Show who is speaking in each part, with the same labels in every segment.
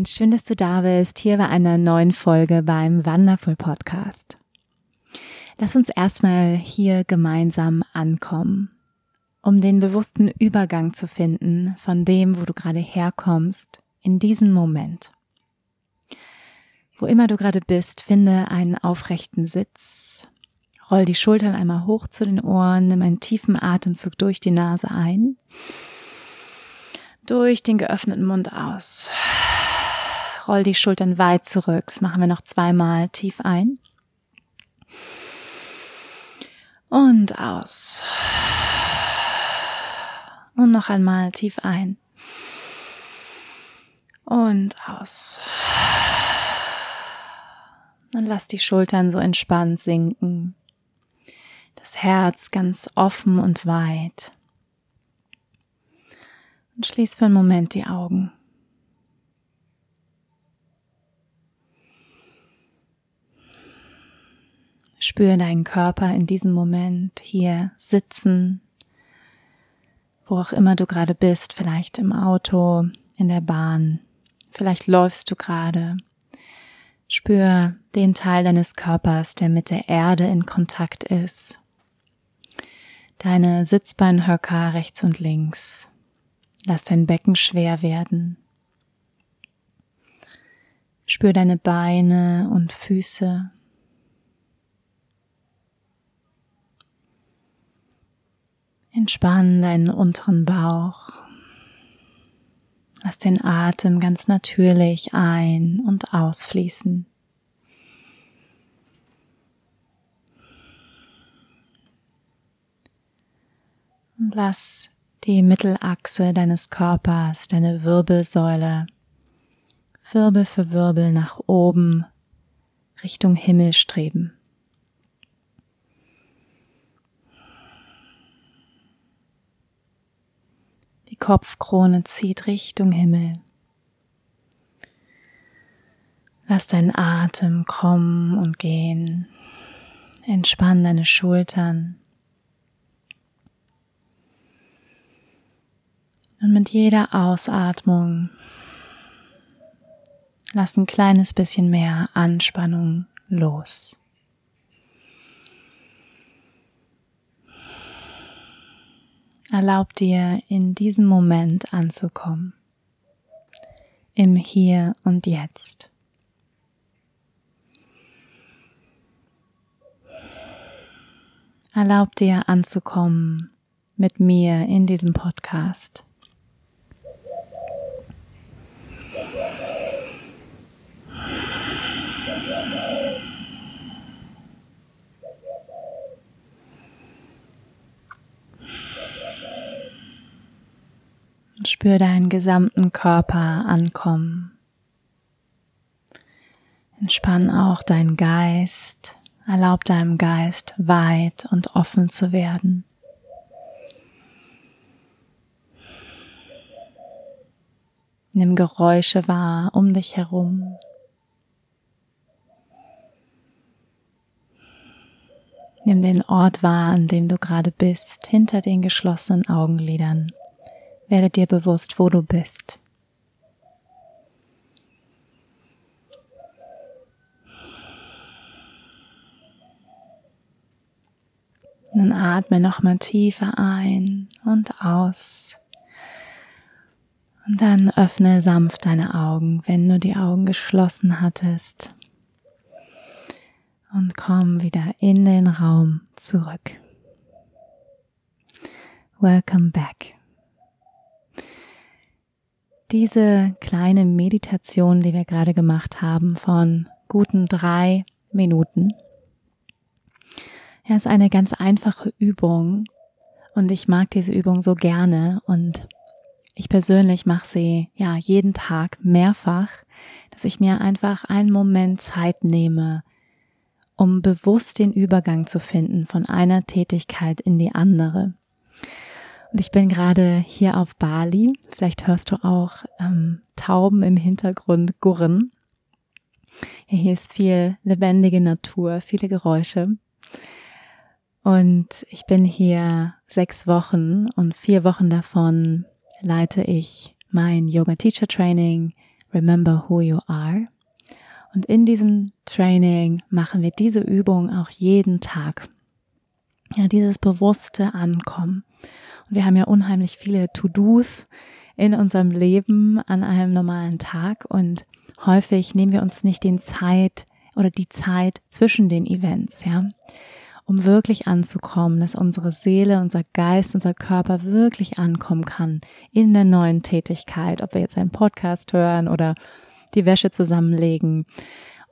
Speaker 1: Und schön, dass du da bist, hier bei einer neuen Folge beim Wonderful Podcast. Lass uns erstmal hier gemeinsam ankommen, um den bewussten Übergang zu finden von dem, wo du gerade herkommst, in diesen Moment. Wo immer du gerade bist, finde einen aufrechten Sitz. Roll die Schultern einmal hoch zu den Ohren, nimm einen tiefen Atemzug durch die Nase ein durch den geöffneten Mund aus. Roll die Schultern weit zurück. Das machen wir noch zweimal tief ein. Und aus. Und noch einmal tief ein. Und aus. Dann lass die Schultern so entspannt sinken. Das Herz ganz offen und weit. Und schließ für einen Moment die Augen. Spüre deinen Körper in diesem Moment hier sitzen, wo auch immer du gerade bist, vielleicht im Auto, in der Bahn, vielleicht läufst du gerade. Spür den Teil deines Körpers, der mit der Erde in Kontakt ist. Deine Sitzbeinhöcker rechts und links. Lass dein Becken schwer werden. Spür deine Beine und Füße. Entspann deinen unteren Bauch. Lass den Atem ganz natürlich ein- und ausfließen. Und lass die Mittelachse deines Körpers, deine Wirbelsäule, Wirbel für Wirbel nach oben Richtung Himmel streben. Kopfkrone zieht Richtung Himmel. Lass deinen Atem kommen und gehen. Entspann deine Schultern. Und mit jeder Ausatmung lass ein kleines bisschen mehr Anspannung los. Erlaub dir in diesem Moment anzukommen, im Hier und Jetzt. Erlaub dir anzukommen mit mir in diesem Podcast. Spür deinen gesamten Körper ankommen. Entspann auch deinen Geist. Erlaub deinem Geist weit und offen zu werden. Nimm Geräusche wahr um dich herum. Nimm den Ort wahr, an dem du gerade bist, hinter den geschlossenen Augenlidern. Werde dir bewusst, wo du bist. Dann atme nochmal tiefer ein und aus. Und dann öffne sanft deine Augen, wenn du die Augen geschlossen hattest. Und komm wieder in den Raum zurück. Welcome back. Diese kleine Meditation, die wir gerade gemacht haben, von guten drei Minuten, ja, ist eine ganz einfache Übung, Und ich mag diese Übung so gerne und ich persönlich mache sie ja jeden Tag mehrfach, dass ich mir einfach einen Moment Zeit nehme, um bewusst den Übergang zu finden von einer Tätigkeit in die andere. Und ich bin gerade hier auf Bali. Vielleicht hörst du auch ähm, Tauben im Hintergrund gurren. Ja, hier ist viel lebendige Natur, viele Geräusche. Und ich bin hier sechs Wochen und vier Wochen davon leite ich mein Yoga Teacher Training Remember Who You Are. Und in diesem Training machen wir diese Übung auch jeden Tag. Ja, dieses bewusste Ankommen. Wir haben ja unheimlich viele To-Dos in unserem Leben an einem normalen Tag und häufig nehmen wir uns nicht den Zeit oder die Zeit zwischen den Events, ja um wirklich anzukommen, dass unsere Seele, unser Geist, unser Körper wirklich ankommen kann in der neuen Tätigkeit, ob wir jetzt einen Podcast hören oder die Wäsche zusammenlegen,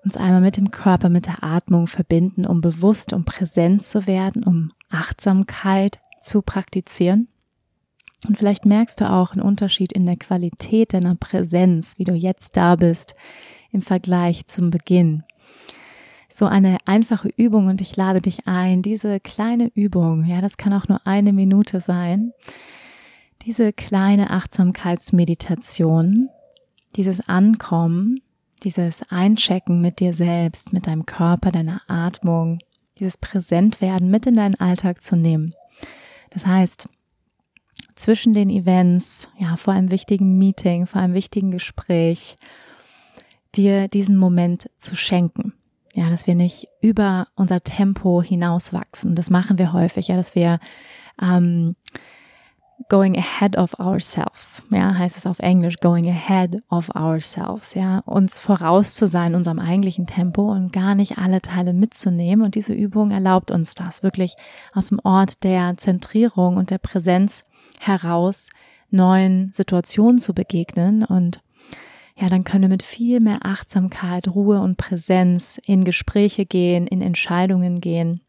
Speaker 1: uns einmal mit dem Körper, mit der Atmung verbinden, um bewusst, um präsent zu werden, um Achtsamkeit zu praktizieren. Und vielleicht merkst du auch einen Unterschied in der Qualität deiner Präsenz, wie du jetzt da bist im Vergleich zum Beginn so eine einfache Übung und ich lade dich ein, diese kleine Übung, ja, das kann auch nur eine Minute sein, diese kleine Achtsamkeitsmeditation, dieses Ankommen, dieses Einchecken mit dir selbst, mit deinem Körper, deiner Atmung, dieses Präsentwerden mit in deinen Alltag zu nehmen. Das heißt, zwischen den Events, ja, vor einem wichtigen Meeting, vor einem wichtigen Gespräch, dir diesen Moment zu schenken. Ja, dass wir nicht über unser Tempo hinauswachsen. Das machen wir häufig, ja, dass wir ähm, going ahead of ourselves, ja, heißt es auf Englisch, going ahead of ourselves, ja, uns voraus zu sein, unserem eigentlichen Tempo und gar nicht alle Teile mitzunehmen. Und diese Übung erlaubt uns das, wirklich aus dem Ort der Zentrierung und der Präsenz heraus neuen Situationen zu begegnen und ja, dann können wir mit viel mehr Achtsamkeit, Ruhe und Präsenz in Gespräche gehen, in Entscheidungen gehen.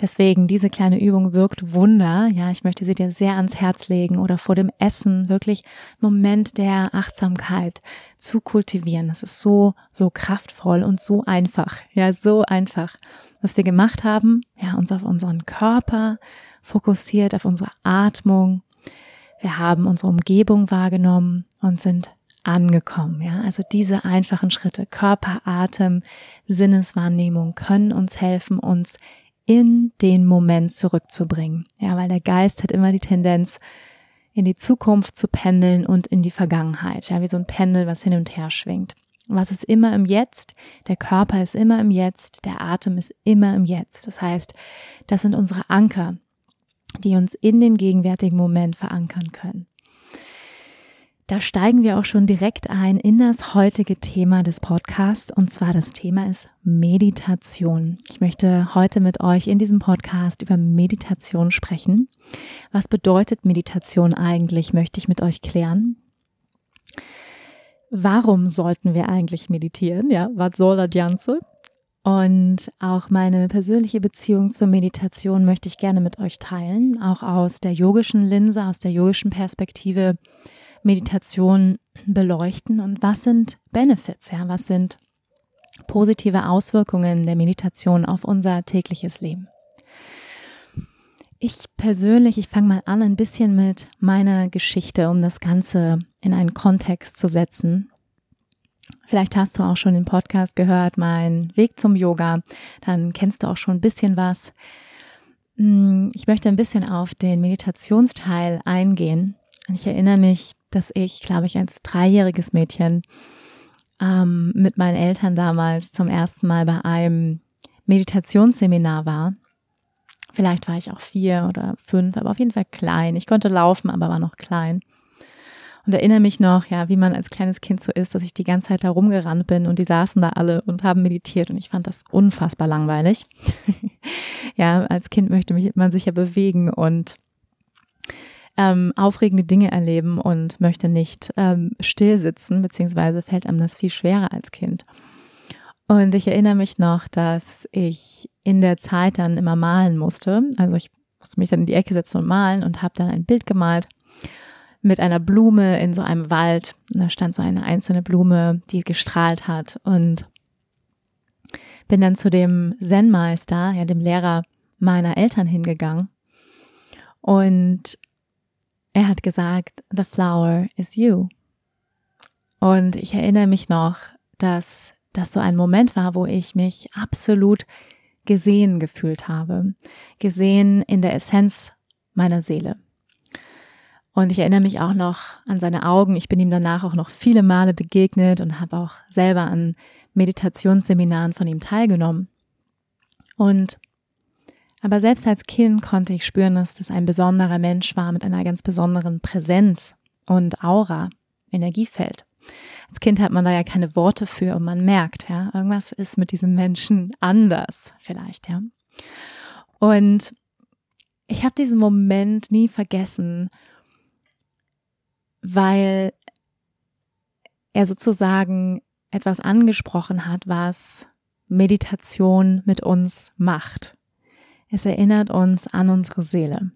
Speaker 1: Deswegen, diese kleine Übung wirkt Wunder. Ja, ich möchte sie dir sehr ans Herz legen oder vor dem Essen wirklich Moment der Achtsamkeit zu kultivieren. Das ist so, so kraftvoll und so einfach. Ja, so einfach. Was wir gemacht haben, ja, uns auf unseren Körper fokussiert, auf unsere Atmung. Wir haben unsere Umgebung wahrgenommen und sind angekommen. Ja, also diese einfachen Schritte, Körper, Atem, Sinneswahrnehmung können uns helfen, uns in den Moment zurückzubringen. Ja, weil der Geist hat immer die Tendenz, in die Zukunft zu pendeln und in die Vergangenheit. Ja, wie so ein Pendel, was hin und her schwingt. Was ist immer im Jetzt? Der Körper ist immer im Jetzt, der Atem ist immer im Jetzt. Das heißt, das sind unsere Anker, die uns in den gegenwärtigen Moment verankern können. Da steigen wir auch schon direkt ein in das heutige Thema des Podcasts und zwar das Thema ist Meditation. Ich möchte heute mit euch in diesem Podcast über Meditation sprechen. Was bedeutet Meditation eigentlich, möchte ich mit euch klären. Warum sollten wir eigentlich meditieren? Ja, was soll das Ganze? Und auch meine persönliche Beziehung zur Meditation möchte ich gerne mit euch teilen, auch aus der yogischen Linse, aus der yogischen Perspektive Meditation beleuchten und was sind Benefits, ja, was sind positive Auswirkungen der Meditation auf unser tägliches Leben. Ich persönlich, ich fange mal an ein bisschen mit meiner Geschichte, um das Ganze in einen Kontext zu setzen. Vielleicht hast du auch schon den Podcast gehört, mein Weg zum Yoga, dann kennst du auch schon ein bisschen was. Hm, ich möchte ein bisschen auf den Meditationsteil eingehen. Ich erinnere mich dass ich, glaube ich, als dreijähriges Mädchen ähm, mit meinen Eltern damals zum ersten Mal bei einem Meditationsseminar war. Vielleicht war ich auch vier oder fünf, aber auf jeden Fall klein. Ich konnte laufen, aber war noch klein. Und erinnere mich noch, ja, wie man als kleines Kind so ist, dass ich die ganze Zeit da rumgerannt bin und die saßen da alle und haben meditiert und ich fand das unfassbar langweilig. ja, als Kind möchte man sich ja bewegen und ähm, aufregende Dinge erleben und möchte nicht ähm, still sitzen, beziehungsweise fällt einem das viel schwerer als Kind. Und ich erinnere mich noch, dass ich in der Zeit dann immer malen musste. Also ich musste mich dann in die Ecke setzen und malen und habe dann ein Bild gemalt mit einer Blume in so einem Wald. Und da stand so eine einzelne Blume, die gestrahlt hat und bin dann zu dem Zen-Meister, ja, dem Lehrer meiner Eltern hingegangen und er hat gesagt, the flower is you. Und ich erinnere mich noch, dass das so ein Moment war, wo ich mich absolut gesehen gefühlt habe. Gesehen in der Essenz meiner Seele. Und ich erinnere mich auch noch an seine Augen. Ich bin ihm danach auch noch viele Male begegnet und habe auch selber an Meditationsseminaren von ihm teilgenommen. Und aber selbst als Kind konnte ich spüren, dass das ein besonderer Mensch war mit einer ganz besonderen Präsenz und Aura, Energiefeld. Als Kind hat man da ja keine Worte für und man merkt, ja, irgendwas ist mit diesem Menschen anders, vielleicht, ja. Und ich habe diesen Moment nie vergessen, weil er sozusagen etwas angesprochen hat, was Meditation mit uns macht. Es erinnert uns an unsere Seele.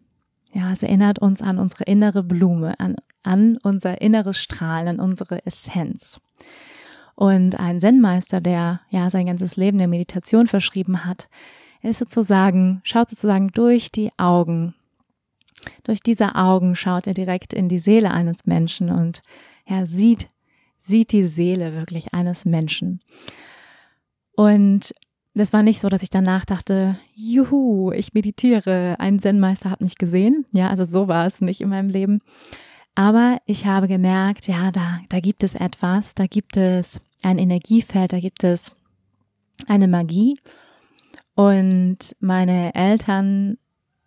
Speaker 1: Ja, es erinnert uns an unsere innere Blume, an, an unser inneres Strahlen, an unsere Essenz. Und ein Zen-Meister, der ja sein ganzes Leben der Meditation verschrieben hat, ist sozusagen, schaut sozusagen durch die Augen. Durch diese Augen schaut er direkt in die Seele eines Menschen und er sieht, sieht die Seele wirklich eines Menschen. Und das war nicht so, dass ich danach dachte, juhu, ich meditiere, ein Zen-Meister hat mich gesehen. Ja, also so war es nicht in meinem Leben. Aber ich habe gemerkt, ja, da, da gibt es etwas, da gibt es ein Energiefeld, da gibt es eine Magie. Und meine Eltern,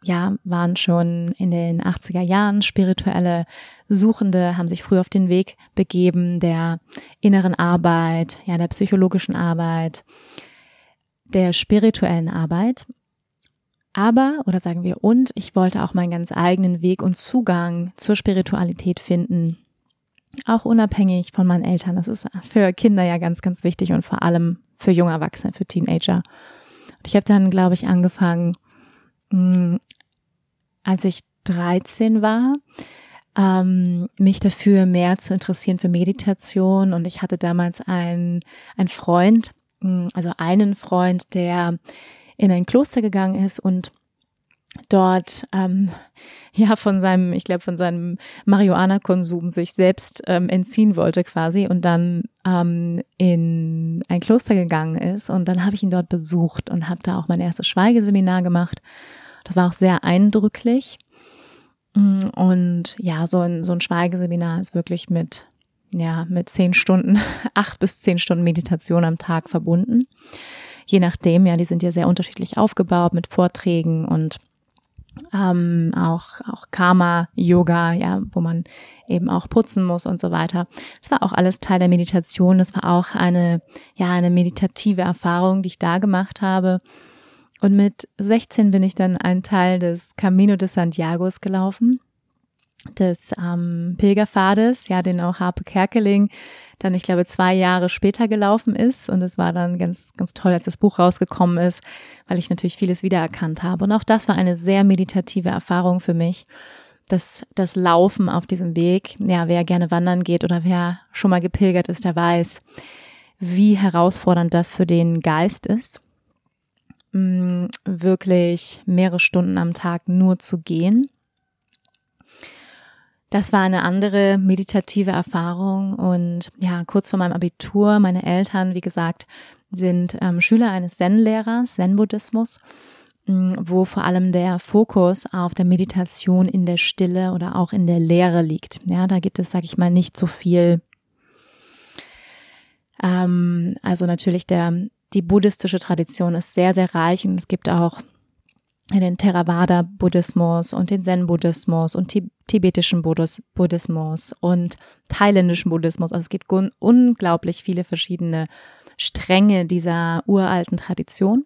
Speaker 1: ja, waren schon in den 80er Jahren spirituelle Suchende, haben sich früh auf den Weg begeben der inneren Arbeit, ja, der psychologischen Arbeit, der spirituellen Arbeit. Aber, oder sagen wir und, ich wollte auch meinen ganz eigenen Weg und Zugang zur Spiritualität finden. Auch unabhängig von meinen Eltern. Das ist für Kinder ja ganz, ganz wichtig und vor allem für junge Erwachsene, für Teenager. Und ich habe dann, glaube ich, angefangen, hm, als ich 13 war, ähm, mich dafür mehr zu interessieren für Meditation. Und ich hatte damals einen, einen Freund, also einen Freund, der in ein Kloster gegangen ist und dort ähm, ja von seinem, ich glaube von seinem Marihuana-Konsum sich selbst ähm, entziehen wollte quasi und dann ähm, in ein Kloster gegangen ist und dann habe ich ihn dort besucht und habe da auch mein erstes Schweigeseminar gemacht. Das war auch sehr eindrücklich hm, und ja, so ein so ein Schweigeseminar ist wirklich mit ja, mit zehn Stunden, acht bis zehn Stunden Meditation am Tag verbunden. Je nachdem, ja, die sind ja sehr unterschiedlich aufgebaut mit Vorträgen und ähm, auch, auch Karma-Yoga, ja, wo man eben auch putzen muss und so weiter. Es war auch alles Teil der Meditation. Das war auch eine, ja, eine meditative Erfahrung, die ich da gemacht habe. Und mit 16 bin ich dann ein Teil des Camino de Santiago gelaufen des ähm, Pilgerpfades, ja, den auch Harpe Kerkeling dann, ich glaube, zwei Jahre später gelaufen ist. Und es war dann ganz, ganz toll, als das Buch rausgekommen ist, weil ich natürlich vieles wiedererkannt habe. Und auch das war eine sehr meditative Erfahrung für mich. Das, das Laufen auf diesem Weg, ja, wer gerne wandern geht oder wer schon mal gepilgert ist, der weiß, wie herausfordernd das für den Geist ist, mm, wirklich mehrere Stunden am Tag nur zu gehen das war eine andere meditative Erfahrung und ja, kurz vor meinem Abitur, meine Eltern, wie gesagt, sind ähm, Schüler eines Zen-Lehrers, Zen-Buddhismus, mm, wo vor allem der Fokus auf der Meditation in der Stille oder auch in der Lehre liegt. Ja, da gibt es, sag ich mal, nicht so viel. Ähm, also natürlich der, die buddhistische Tradition ist sehr, sehr reich und es gibt auch den Theravada-Buddhismus und den Zen-Buddhismus und tibetischen Buddhismus und thailändischen Buddhismus. Also es gibt unglaublich viele verschiedene Stränge dieser uralten Tradition.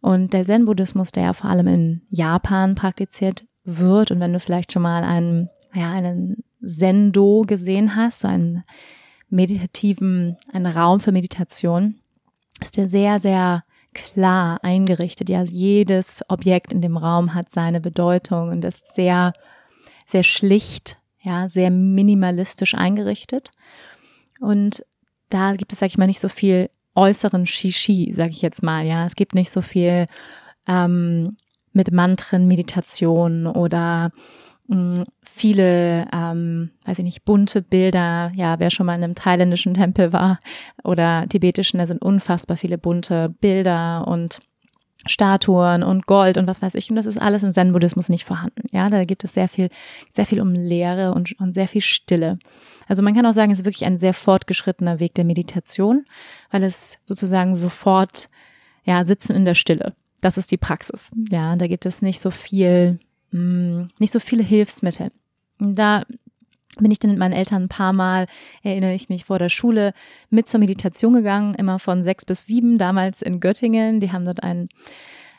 Speaker 1: Und der Zen-Buddhismus, der vor allem in Japan praktiziert wird, und wenn du vielleicht schon mal einen, ja, einen Zendo gesehen hast, so einen meditativen, einen Raum für Meditation, ist der sehr, sehr klar eingerichtet. Ja, jedes Objekt in dem Raum hat seine Bedeutung und ist sehr, sehr schlicht, ja, sehr minimalistisch eingerichtet. Und da gibt es, sag ich mal, nicht so viel äußeren Shishi, sag ich jetzt mal. Ja, es gibt nicht so viel ähm, mit Mantren, Meditation oder mm, viele, ähm, weiß ich nicht, bunte Bilder. Ja, wer schon mal in einem thailändischen Tempel war oder tibetischen, da sind unfassbar viele bunte Bilder und Statuen und Gold und was weiß ich. Und das ist alles im Zen-Buddhismus nicht vorhanden. Ja, da gibt es sehr viel, sehr viel um Leere und, und sehr viel Stille. Also man kann auch sagen, es ist wirklich ein sehr fortgeschrittener Weg der Meditation, weil es sozusagen sofort, ja, sitzen in der Stille. Das ist die Praxis. Ja, da gibt es nicht so viel, mh, hm, nicht so viele Hilfsmittel. Da bin ich dann mit meinen Eltern ein paar Mal, erinnere ich mich, vor der Schule mit zur Meditation gegangen, immer von sechs bis sieben, damals in Göttingen. Die haben dort ein,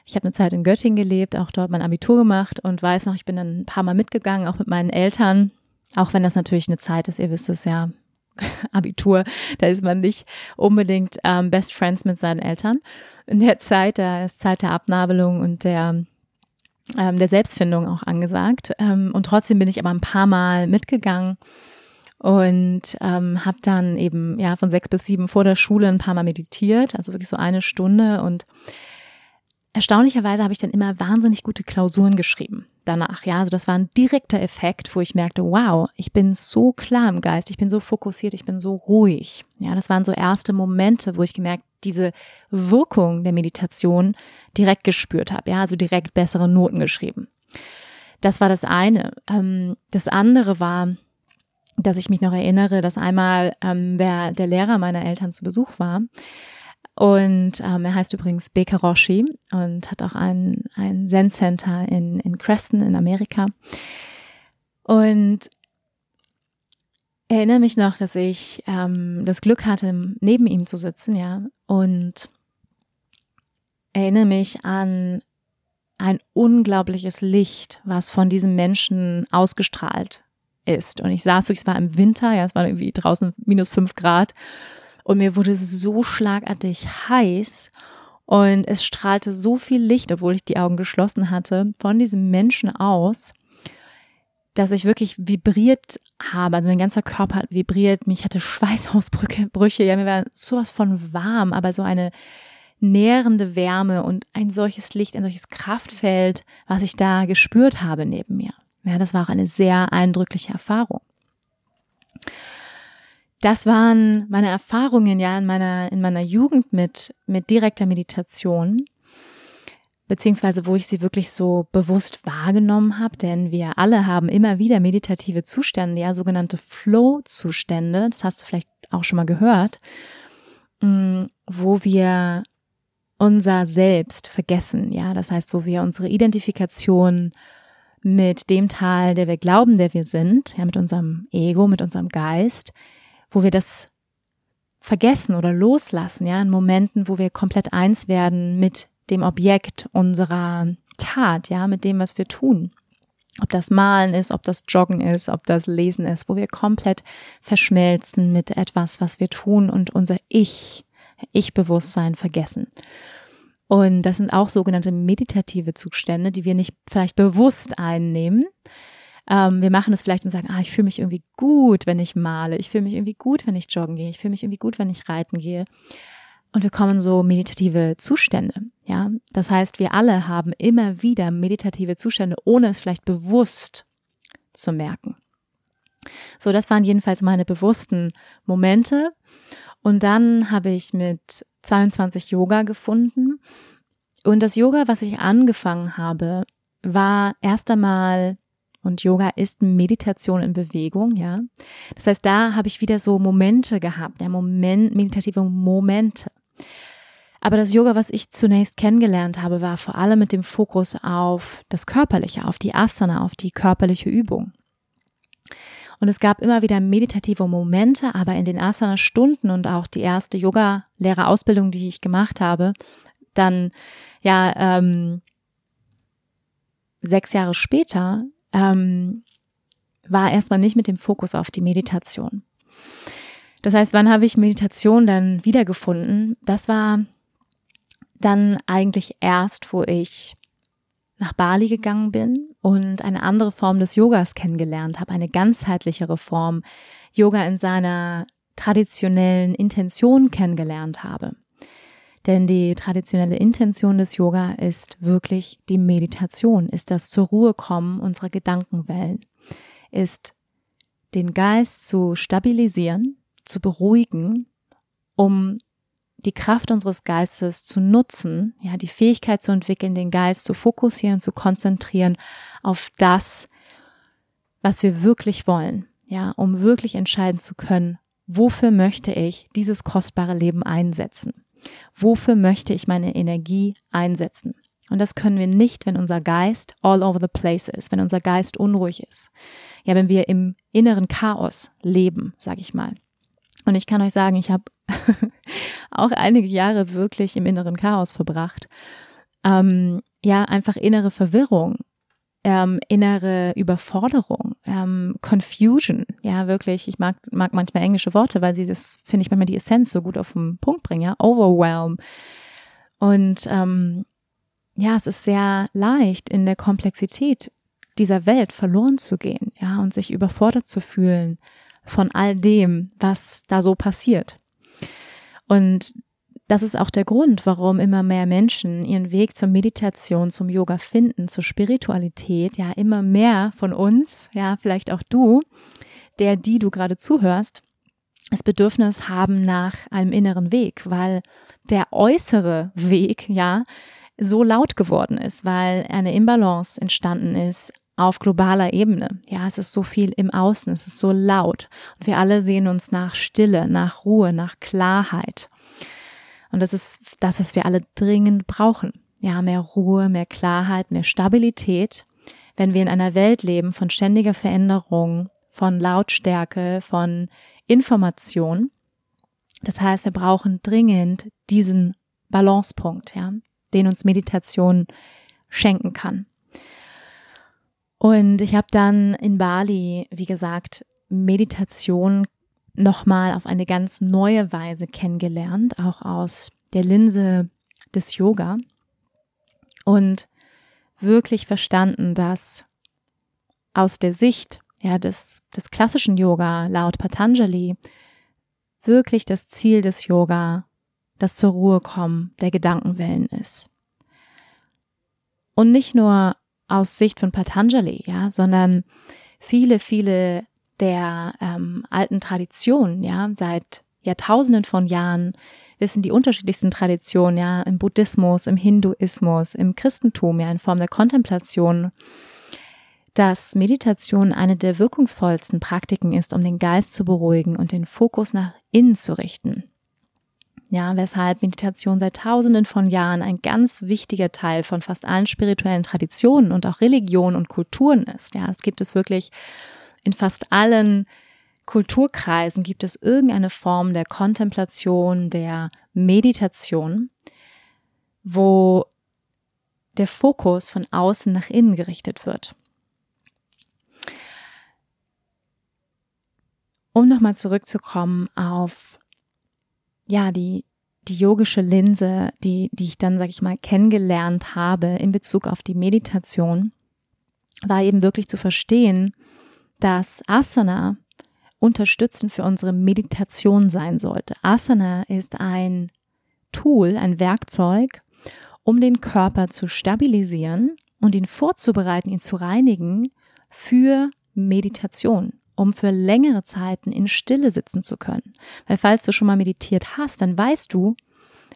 Speaker 1: ich habe eine Zeit in Göttingen gelebt, auch dort mein Abitur gemacht und weiß noch, ich bin dann ein paar Mal mitgegangen, auch mit meinen Eltern, auch wenn das natürlich eine Zeit ist, ihr wisst es ja, Abitur, da ist man nicht unbedingt ähm, Best Friends mit seinen Eltern. In der Zeit, da ist Zeit der Abnabelung und der ähm, der Selbstfindung auch angesagt. Ähm, und trotzdem bin ich aber ein paar Mal mitgegangen und ähm, habe dann eben ja von sechs bis sieben vor der Schule ein paar Mal meditiert, also wirklich so eine Stunde und erstaunlicherweise habe ich dann immer wahnsinnig gute Klausuren geschrieben danach. Ja, also das war ein direkter Effekt, wo ich merkte, wow, ich bin so klar im Geist, ich bin so fokussiert, ich bin so ruhig. Ja, das waren so erste Momente, wo ich gemerkt, diese Wirkung der Meditation direkt gespürt habe. Ja, also direkt bessere Noten geschrieben. Das war das eine. Ähm, das andere war, dass ich mich noch erinnere, dass einmal ähm, der, der Lehrer meiner Eltern zu Besuch war und ähm, er heißt übrigens Beka Roshi und hat auch ein, ein Zen-Center in, in Creston in Amerika. Und erinnere mich noch, dass ich ähm, das Glück hatte, neben ihm zu sitzen, ja, und erinnere mich an ein unglaubliches Licht, was von diesem Menschen ausgestrahlt ist. Und ich saß wirklich, es war im Winter, ja, es war irgendwie draußen minus fünf Grad und mir wurde so schlagartig heiß und es strahlte so viel Licht, obwohl ich die Augen geschlossen hatte, von diesem Menschen aus, dass ich wirklich vibriert habe. Also mein ganzer Körper hat vibriert, mich hatte Schweißausbrüche, ja, mir war sowas von warm, aber so eine nährende Wärme und ein solches Licht, ein solches Kraftfeld, was ich da gespürt habe neben mir. Ja, das war auch eine sehr eindrückliche Erfahrung das waren meine Erfahrungen ja in meiner, in meiner Jugend mit, mit direkter Meditation, beziehungsweise wo ich sie wirklich so bewusst wahrgenommen habe, denn wir alle haben immer wieder meditative Zustände, ja, sogenannte Flow-Zustände, das hast du vielleicht auch schon mal gehört, mm, wo wir unser Selbst vergessen, ja, das heißt, wo wir unsere Identifikation mit dem Teil, der wir glauben, der wir sind, ja, mit unserem Ego, mit unserem Geist, wo wir das vergessen oder loslassen, ja, in Momenten, wo wir komplett eins werden mit dem Objekt unserer Tat, ja, mit dem, was wir tun. Ob das Malen ist, ob das Joggen ist, ob das Lesen ist, wo wir komplett verschmelzen mit etwas, was wir tun und unser Ich, Ich-Bewusstsein vergessen. Und das sind auch sogenannte meditative Zustände, die wir nicht vielleicht bewusst einnehmen, ähm, wir machen es vielleicht und sagen, ah, ich fühle mich irgendwie gut, wenn ich male. Ich fühle mich irgendwie gut, wenn ich joggen gehe. Ich fühle mich irgendwie gut, wenn ich reiten gehe. Und wir kommen so meditative Zustände. Ja, das heißt, wir alle haben immer wieder meditative Zustände, ohne es vielleicht bewusst zu merken. So, das waren jedenfalls meine bewussten Momente. Und dann habe ich mit 22 Yoga gefunden. Und das Yoga, was ich angefangen habe, war erst einmal und Yoga ist Meditation in Bewegung, ja. Das heißt, da habe ich wieder so Momente gehabt, ja, Moment, meditative Momente. Aber das Yoga, was ich zunächst kennengelernt habe, war vor allem mit dem Fokus auf das Körperliche, auf die Asana, auf die körperliche Übung. Und es gab immer wieder meditative Momente, aber in den Asana-Stunden und auch die erste Yoga-Lehrerausbildung, die ich gemacht habe, dann ja ähm, sechs Jahre später ähm, war erstmal nicht mit dem Fokus auf die Meditation. Das heißt, wann habe ich Meditation dann wiedergefunden? Das war dann eigentlich erst, wo ich nach Bali gegangen bin und eine andere Form des Yogas kennengelernt habe, eine ganzheitlichere Form, Yoga in seiner traditionellen Intention kennengelernt habe. Denn die traditionelle Intention des Yoga ist wirklich die Meditation, ist das zur Ruhe kommen unserer Gedankenwellen, ist den Geist zu stabilisieren, zu beruhigen, um die Kraft unseres Geistes zu nutzen, ja, die Fähigkeit zu entwickeln, den Geist zu fokussieren, zu konzentrieren auf das, was wir wirklich wollen, ja, um wirklich entscheiden zu können, wofür möchte ich dieses kostbare Leben einsetzen? Wofür möchte ich meine Energie einsetzen? Und das können wir nicht, wenn unser Geist all over the place ist, wenn unser Geist unruhig ist. Ja, wenn wir im inneren Chaos leben, sage ich mal. Und ich kann euch sagen, ich habe auch einige Jahre wirklich im inneren Chaos verbracht. Ähm, ja, einfach innere Verwirrung, ähm, innere Überforderung, ähm, Confusion. Ja, wirklich. Ich mag, mag manchmal englische Worte, weil sie das, finde ich, manchmal die Essenz so gut auf den Punkt bringen. Ja, Overwhelm. Und ähm, ja, es ist sehr leicht, in der Komplexität dieser Welt verloren zu gehen, ja, und sich überfordert zu fühlen von all dem, was da so passiert. Und das ist auch der Grund, warum immer mehr Menschen ihren Weg zur Meditation, zum Yoga finden, zur Spiritualität, ja, immer mehr von uns, ja, vielleicht auch du, der, die du gerade zuhörst, das Bedürfnis haben nach einem inneren Weg, weil der äußere Weg, ja, so laut geworden ist, weil eine Imbalance entstanden ist auf globaler Ebene. Ja, es ist so viel im Außen, es ist so laut. Und wir alle sehen uns nach Stille, nach Ruhe, nach Klarheit. Und das ist das, was wir alle dringend brauchen. Ja, mehr Ruhe, mehr Klarheit, mehr Stabilität. Wenn wir in einer Welt leben von ständiger Veränderung, von Lautstärke, von Information. Das heißt, wir brauchen dringend diesen Balancepunkt, ja, den uns Meditation schenken kann. Und ich habe dann in Bali, wie gesagt, Meditation nochmal auf eine ganz neue Weise kennengelernt, auch aus der Linse des Yoga und wirklich verstanden, dass aus der Sicht ja, des, des klassischen Yoga laut Patanjali wirklich das Ziel des Yoga das zur Ruhe kommen der Gedankenwellen ist. Und nicht nur aus Sicht von Patanjali, ja, sondern viele, viele der ähm, alten Traditionen, ja, seit Jahrtausenden von Jahren wissen die unterschiedlichsten Traditionen, ja, im Buddhismus, im Hinduismus, im Christentum, ja, in Form der Kontemplation, dass Meditation eine der wirkungsvollsten Praktiken ist, um den Geist zu beruhigen und den Fokus nach innen zu richten. Ja, weshalb Meditation seit tausenden von Jahren ein ganz wichtiger Teil von fast allen spirituellen Traditionen und auch Religionen und Kulturen ist. Ja, es gibt es wirklich in fast allen Kulturkreisen gibt es irgendeine Form der Kontemplation, der Meditation, wo der Fokus von außen nach innen gerichtet wird. Um nochmal zurückzukommen auf ja, die, die yogische Linse, die, die ich dann, sag ich mal, kennengelernt habe in Bezug auf die Meditation, war eben wirklich zu verstehen, dass Asana unterstützend für unsere Meditation sein sollte. Asana ist ein Tool, ein Werkzeug, um den Körper zu stabilisieren und ihn vorzubereiten, ihn zu reinigen für Meditation, um für längere Zeiten in Stille sitzen zu können. Weil falls du schon mal meditiert hast, dann weißt du,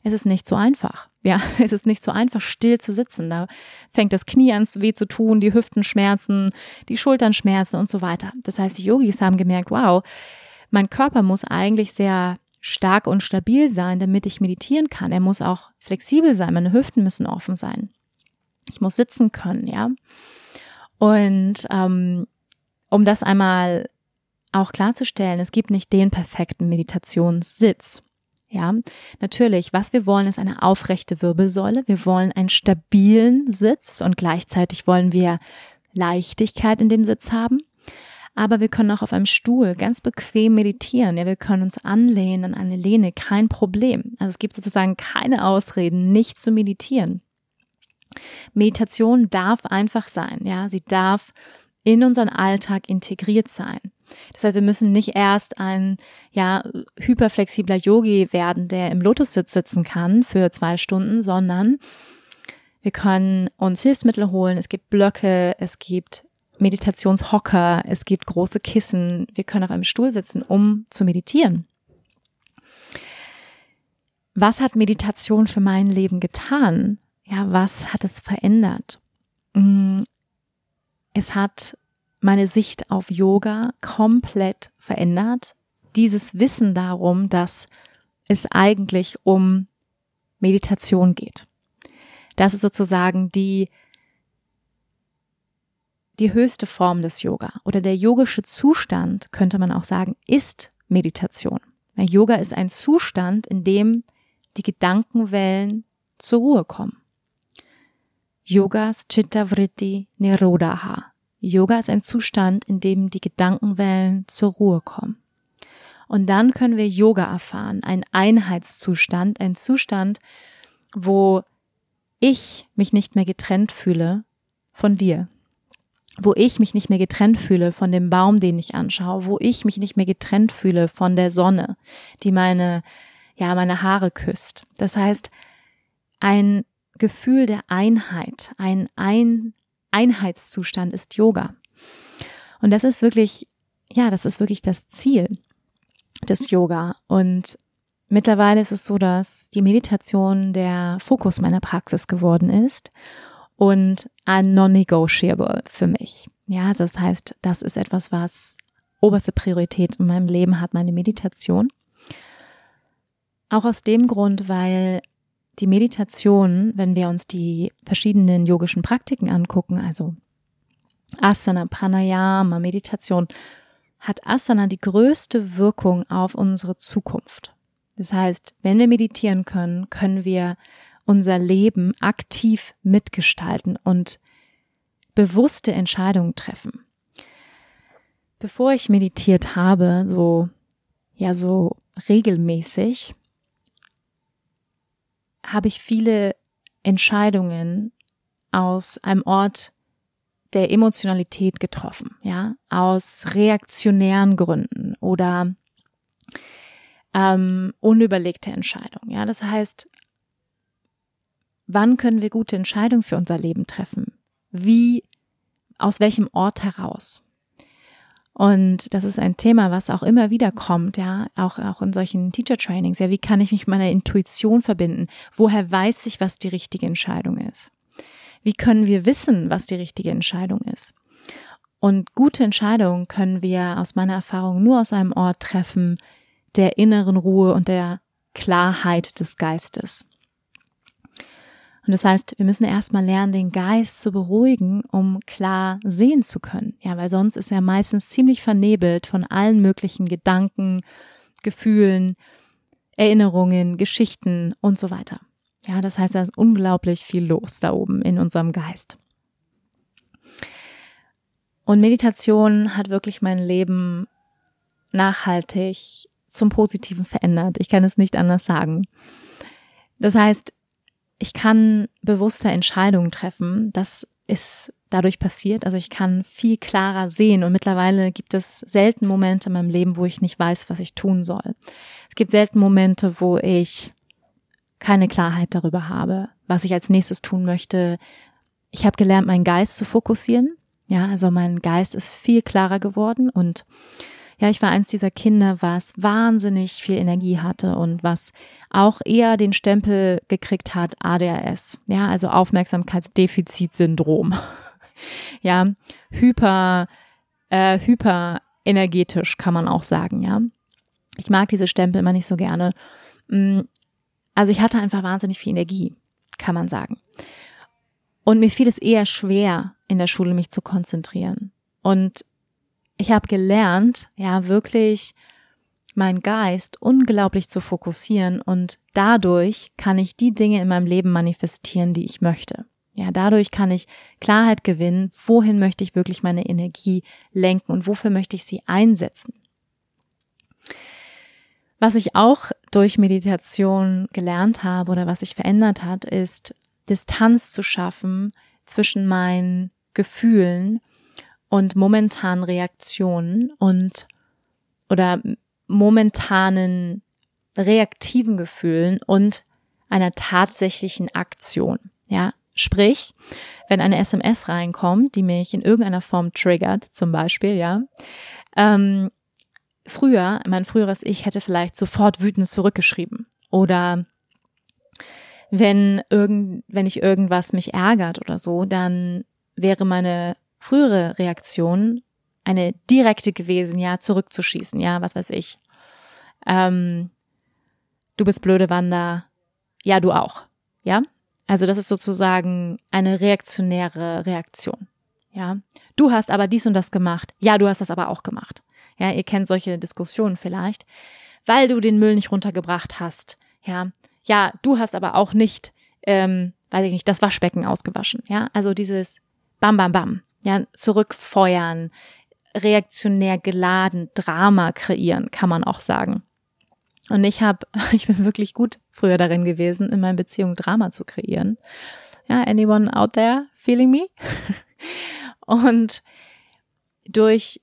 Speaker 1: es ist nicht so einfach. Ja, es ist nicht so einfach, still zu sitzen. Da fängt das Knie an weh zu tun, die Hüften schmerzen, die Schultern schmerzen und so weiter. Das heißt, die Yogis haben gemerkt, wow, mein Körper muss eigentlich sehr stark und stabil sein, damit ich meditieren kann. Er muss auch flexibel sein, meine Hüften müssen offen sein. Ich muss sitzen können, ja. Und ähm, um das einmal auch klarzustellen, es gibt nicht den perfekten Meditationssitz. Ja, natürlich, was wir wollen, ist eine aufrechte Wirbelsäule. Wir wollen einen stabilen Sitz und gleichzeitig wollen wir Leichtigkeit in dem Sitz haben. Aber wir können auch auf einem Stuhl ganz bequem meditieren. Ja, wir können uns anlehnen an eine Lehne, kein Problem. Also es gibt sozusagen keine Ausreden, nicht zu meditieren. Meditation darf einfach sein, ja, sie darf in unseren Alltag integriert sein. Das heißt, wir müssen nicht erst ein ja, hyperflexibler Yogi werden, der im Lotussitz sitzen kann für zwei Stunden, sondern wir können uns Hilfsmittel holen. Es gibt Blöcke, es gibt Meditationshocker, es gibt große Kissen. Wir können auf einem Stuhl sitzen, um zu meditieren. Was hat Meditation für mein Leben getan? Ja, was hat es verändert? Mm, es hat meine Sicht auf Yoga komplett verändert. Dieses Wissen darum, dass es eigentlich um Meditation geht. Das ist sozusagen die, die höchste Form des Yoga oder der yogische Zustand, könnte man auch sagen, ist Meditation. Yoga ist ein Zustand, in dem die Gedankenwellen zur Ruhe kommen. Yogas Chitta Vritti Nirodha. Yoga ist ein Zustand, in dem die Gedankenwellen zur Ruhe kommen. Und dann können wir Yoga erfahren, ein Einheitszustand, ein Zustand, wo ich mich nicht mehr getrennt fühle von dir, wo ich mich nicht mehr getrennt fühle von dem Baum, den ich anschaue, wo ich mich nicht mehr getrennt fühle von der Sonne, die meine, ja, meine Haare küsst. Das heißt, ein Gefühl der Einheit, ein, ein Einheitszustand ist Yoga. Und das ist wirklich, ja, das ist wirklich das Ziel des Yoga. Und mittlerweile ist es so, dass die Meditation der Fokus meiner Praxis geworden ist und ein non-negotiable für mich. Ja, also das heißt, das ist etwas, was oberste Priorität in meinem Leben hat, meine Meditation. Auch aus dem Grund, weil die Meditation, wenn wir uns die verschiedenen yogischen Praktiken angucken, also Asana, Pranayama, Meditation, hat Asana die größte Wirkung auf unsere Zukunft. Das heißt, wenn wir meditieren können, können wir unser Leben aktiv mitgestalten und bewusste Entscheidungen treffen. Bevor ich meditiert habe, so, ja, so regelmäßig, habe ich viele Entscheidungen aus einem Ort der Emotionalität getroffen, ja, aus reaktionären Gründen oder ähm, unüberlegte Entscheidungen. Ja, das heißt, wann können wir gute Entscheidungen für unser Leben treffen? Wie, aus welchem Ort heraus? Und das ist ein Thema, was auch immer wieder kommt, ja, auch, auch in solchen Teacher Trainings. Ja, wie kann ich mich mit meiner Intuition verbinden? Woher weiß ich, was die richtige Entscheidung ist? Wie können wir wissen, was die richtige Entscheidung ist? Und gute Entscheidungen können wir aus meiner Erfahrung nur aus einem Ort treffen, der inneren Ruhe und der Klarheit des Geistes. Und das heißt, wir müssen erstmal lernen, den Geist zu beruhigen, um klar sehen zu können. Ja, weil sonst ist er meistens ziemlich vernebelt von allen möglichen Gedanken, Gefühlen, Erinnerungen, Geschichten und so weiter. Ja, das heißt, da ist unglaublich viel los da oben in unserem Geist. Und Meditation hat wirklich mein Leben nachhaltig zum Positiven verändert. Ich kann es nicht anders sagen. Das heißt, ich kann bewusster Entscheidungen treffen. Das ist dadurch passiert. Also ich kann viel klarer sehen und mittlerweile gibt es selten Momente in meinem Leben, wo ich nicht weiß, was ich tun soll. Es gibt selten Momente, wo ich keine Klarheit darüber habe, was ich als nächstes tun möchte. Ich habe gelernt, meinen Geist zu fokussieren. Ja, also mein Geist ist viel klarer geworden und ja, ich war eins dieser Kinder, was wahnsinnig viel Energie hatte und was auch eher den Stempel gekriegt hat, ADHS. Ja, also Aufmerksamkeitsdefizitsyndrom. ja, hyper, äh, hyper energetisch kann man auch sagen, ja. Ich mag diese Stempel immer nicht so gerne. Mm, also ich hatte einfach wahnsinnig viel Energie, kann man sagen. Und mir fiel es eher schwer, in der Schule mich zu konzentrieren. Und ich habe gelernt, ja, wirklich meinen Geist unglaublich zu fokussieren und dadurch kann ich die Dinge in meinem Leben manifestieren, die ich möchte. Ja, dadurch kann ich Klarheit gewinnen, wohin möchte ich wirklich meine Energie lenken und wofür möchte ich sie einsetzen. Was ich auch durch Meditation gelernt habe oder was sich verändert hat, ist Distanz zu schaffen zwischen meinen Gefühlen und momentanen Reaktionen und oder momentanen reaktiven Gefühlen und einer tatsächlichen Aktion. Ja, sprich, wenn eine SMS reinkommt, die mich in irgendeiner Form triggert, zum Beispiel, ja, ähm, früher, mein früheres Ich hätte vielleicht sofort wütend zurückgeschrieben oder wenn irgend, wenn ich irgendwas mich ärgert oder so, dann wäre meine frühere Reaktion eine direkte gewesen, ja, zurückzuschießen, ja, was weiß ich. Ähm, du bist blöde Wanda, ja, du auch, ja. Also das ist sozusagen eine reaktionäre Reaktion, ja. Du hast aber dies und das gemacht, ja, du hast das aber auch gemacht. Ja, ihr kennt solche Diskussionen vielleicht, weil du den Müll nicht runtergebracht hast, ja. Ja, du hast aber auch nicht, ähm, weiß ich nicht, das Waschbecken ausgewaschen, ja. Also dieses Bam, Bam, Bam, ja, zurückfeuern, reaktionär geladen, Drama kreieren, kann man auch sagen. Und ich habe, ich bin wirklich gut früher darin gewesen, in meinen Beziehungen Drama zu kreieren. Ja, anyone out there feeling me? Und durch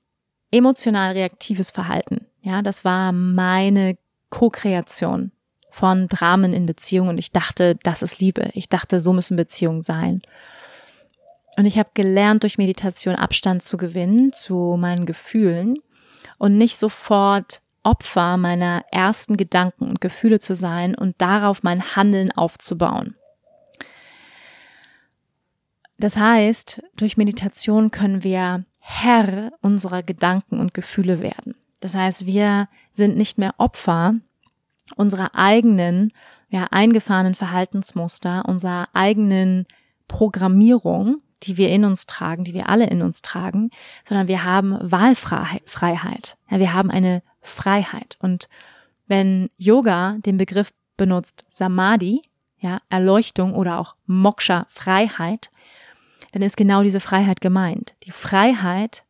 Speaker 1: emotional reaktives Verhalten, ja, das war meine Co-Kreation von Dramen in Beziehungen und ich dachte, das ist Liebe. Ich dachte, so müssen Beziehungen sein. Und ich habe gelernt, durch Meditation Abstand zu gewinnen zu meinen Gefühlen und nicht sofort Opfer meiner ersten Gedanken und Gefühle zu sein und darauf mein Handeln aufzubauen. Das heißt, durch Meditation können wir Herr unserer Gedanken und Gefühle werden. Das heißt, wir sind nicht mehr Opfer unserer eigenen, ja, eingefahrenen Verhaltensmuster, unserer eigenen Programmierung, die wir in uns tragen, die wir alle in uns tragen, sondern wir haben Wahlfreiheit. Ja, wir haben eine Freiheit. Und wenn Yoga den Begriff benutzt Samadhi, ja, Erleuchtung oder auch Moksha, Freiheit, dann ist genau diese Freiheit gemeint. Die Freiheit,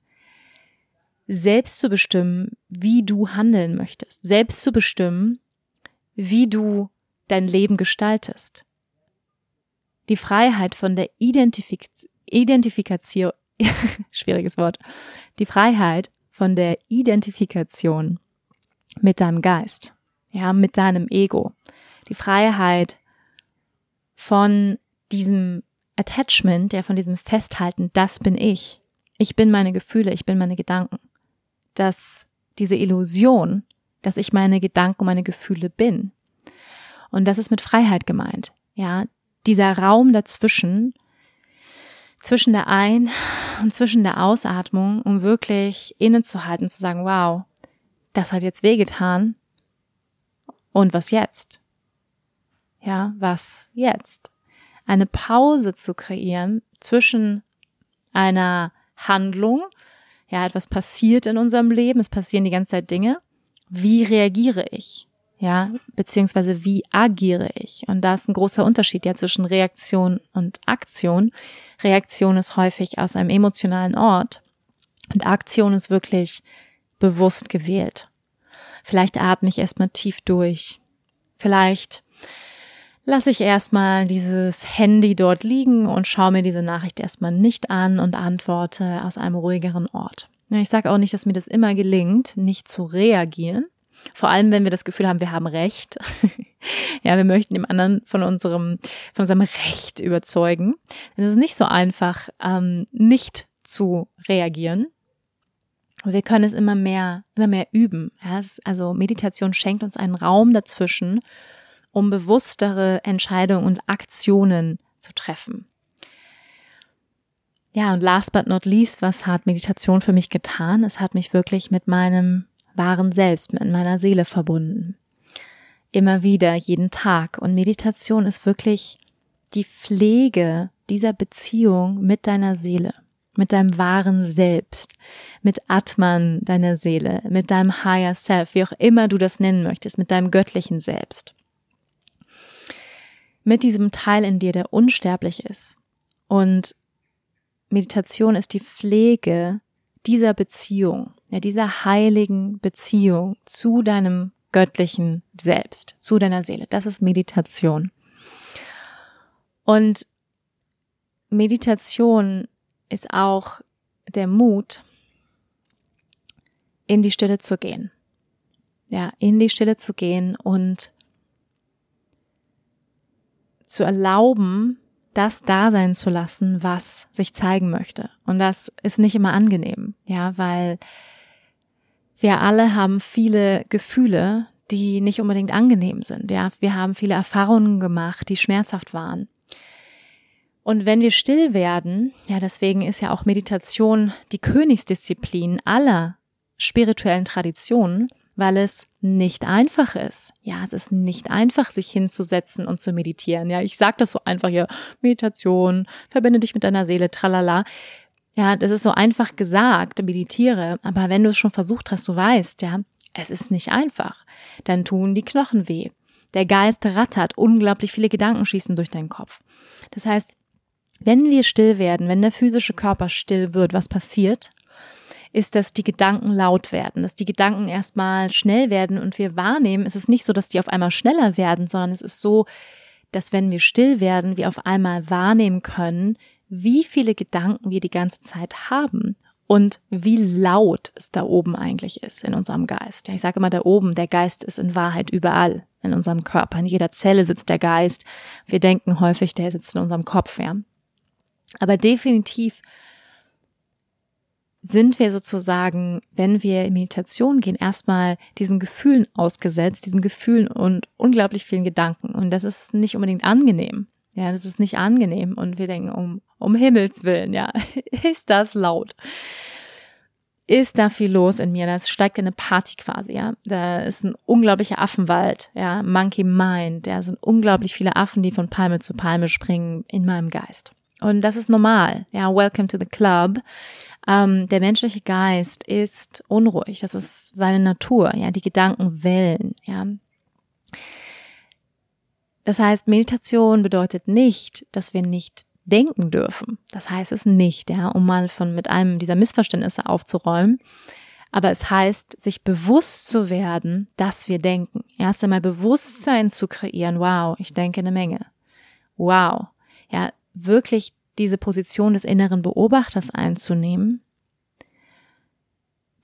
Speaker 1: selbst zu bestimmen, wie du handeln möchtest, selbst zu bestimmen, wie du dein Leben gestaltest. Die Freiheit von der Identifik Identifikation, schwieriges Wort, die Freiheit von der Identifikation mit deinem Geist, ja, mit deinem Ego, die Freiheit von diesem Attachment, ja, von diesem Festhalten, das bin ich. Ich bin meine Gefühle, ich bin meine Gedanken. Dass diese Illusion, dass ich meine Gedanken meine Gefühle bin. Und das ist mit Freiheit gemeint. Ja, dieser Raum dazwischen, zwischen der Ein- und zwischen der Ausatmung, um wirklich innezuhalten, zu sagen, wow, das hat jetzt wehgetan. Und was jetzt? Ja, was jetzt? Eine Pause zu kreieren zwischen einer Handlung, ja, etwas passiert in unserem Leben, es passieren die ganze Zeit Dinge. Wie reagiere ich? Ja, beziehungsweise wie agiere ich? Und da ist ein großer Unterschied ja zwischen Reaktion und Aktion. Reaktion ist häufig aus einem emotionalen Ort und Aktion ist wirklich bewusst gewählt. Vielleicht atme ich erstmal tief durch. Vielleicht lasse ich erstmal dieses Handy dort liegen und schaue mir diese Nachricht erstmal nicht an und antworte aus einem ruhigeren Ort. Ich sage auch nicht, dass mir das immer gelingt, nicht zu reagieren. Vor allem, wenn wir das Gefühl haben, wir haben Recht. ja, wir möchten dem anderen von unserem, von unserem Recht überzeugen. Denn es ist nicht so einfach, ähm, nicht zu reagieren. Wir können es immer mehr, immer mehr üben. Ja, also Meditation schenkt uns einen Raum dazwischen, um bewusstere Entscheidungen und Aktionen zu treffen. Ja, und last but not least, was hat Meditation für mich getan? Es hat mich wirklich mit meinem wahren Selbst, mit meiner Seele verbunden. Immer wieder, jeden Tag. Und Meditation ist wirklich die Pflege dieser Beziehung mit deiner Seele, mit deinem wahren Selbst, mit Atman deiner Seele, mit deinem Higher Self, wie auch immer du das nennen möchtest, mit deinem göttlichen Selbst. Mit diesem Teil in dir, der unsterblich ist Und Meditation ist die Pflege dieser Beziehung, ja, dieser heiligen Beziehung zu deinem göttlichen Selbst, zu deiner Seele. Das ist Meditation. Und Meditation ist auch der Mut, in die Stille zu gehen. Ja, in die Stille zu gehen und zu erlauben, das da sein zu lassen, was sich zeigen möchte. Und das ist nicht immer angenehm, ja, weil wir alle haben viele Gefühle, die nicht unbedingt angenehm sind. Ja, wir haben viele Erfahrungen gemacht, die schmerzhaft waren. Und wenn wir still werden, ja, deswegen ist ja auch Meditation die Königsdisziplin aller spirituellen Traditionen, weil es nicht einfach ist. Ja, es ist nicht einfach, sich hinzusetzen und zu meditieren. Ja, ich sage das so einfach hier, Meditation, verbinde dich mit deiner Seele, tralala. Ja, das ist so einfach gesagt, meditiere. Aber wenn du es schon versucht hast, du weißt, ja, es ist nicht einfach. Dann tun die Knochen weh. Der Geist rattert, unglaublich viele Gedanken schießen durch deinen Kopf. Das heißt, wenn wir still werden, wenn der physische Körper still wird, was passiert? Ist, dass die Gedanken laut werden, dass die Gedanken erstmal schnell werden und wir wahrnehmen, es ist nicht so, dass die auf einmal schneller werden, sondern es ist so, dass wenn wir still werden, wir auf einmal wahrnehmen können, wie viele Gedanken wir die ganze Zeit haben und wie laut es da oben eigentlich ist in unserem Geist. Ja, ich sage immer da oben, der Geist ist in Wahrheit überall in unserem Körper. In jeder Zelle sitzt der Geist. Wir denken häufig, der sitzt in unserem Kopf, ja. Aber definitiv sind wir sozusagen, wenn wir in Meditation gehen, erstmal diesen Gefühlen ausgesetzt, diesen Gefühlen und unglaublich vielen Gedanken. Und das ist nicht unbedingt angenehm. Ja, das ist nicht angenehm. Und wir denken, um, um Himmels Willen, ja, ist das laut. Ist da viel los in mir? Das steigt in eine Party quasi, ja. Da ist ein unglaublicher Affenwald, ja, Monkey Mind. Da sind unglaublich viele Affen, die von Palme zu Palme springen in meinem Geist. Und das ist normal. Ja, welcome to the club. Ähm, der menschliche Geist ist unruhig. Das ist seine Natur. Ja, die Gedanken wellen. Ja. Das heißt, Meditation bedeutet nicht, dass wir nicht denken dürfen. Das heißt es nicht, ja, um mal von mit einem dieser Missverständnisse aufzuräumen. Aber es heißt, sich bewusst zu werden, dass wir denken. Erst einmal Bewusstsein zu kreieren. Wow, ich denke eine Menge. Wow. Ja, wirklich diese Position des inneren Beobachters einzunehmen,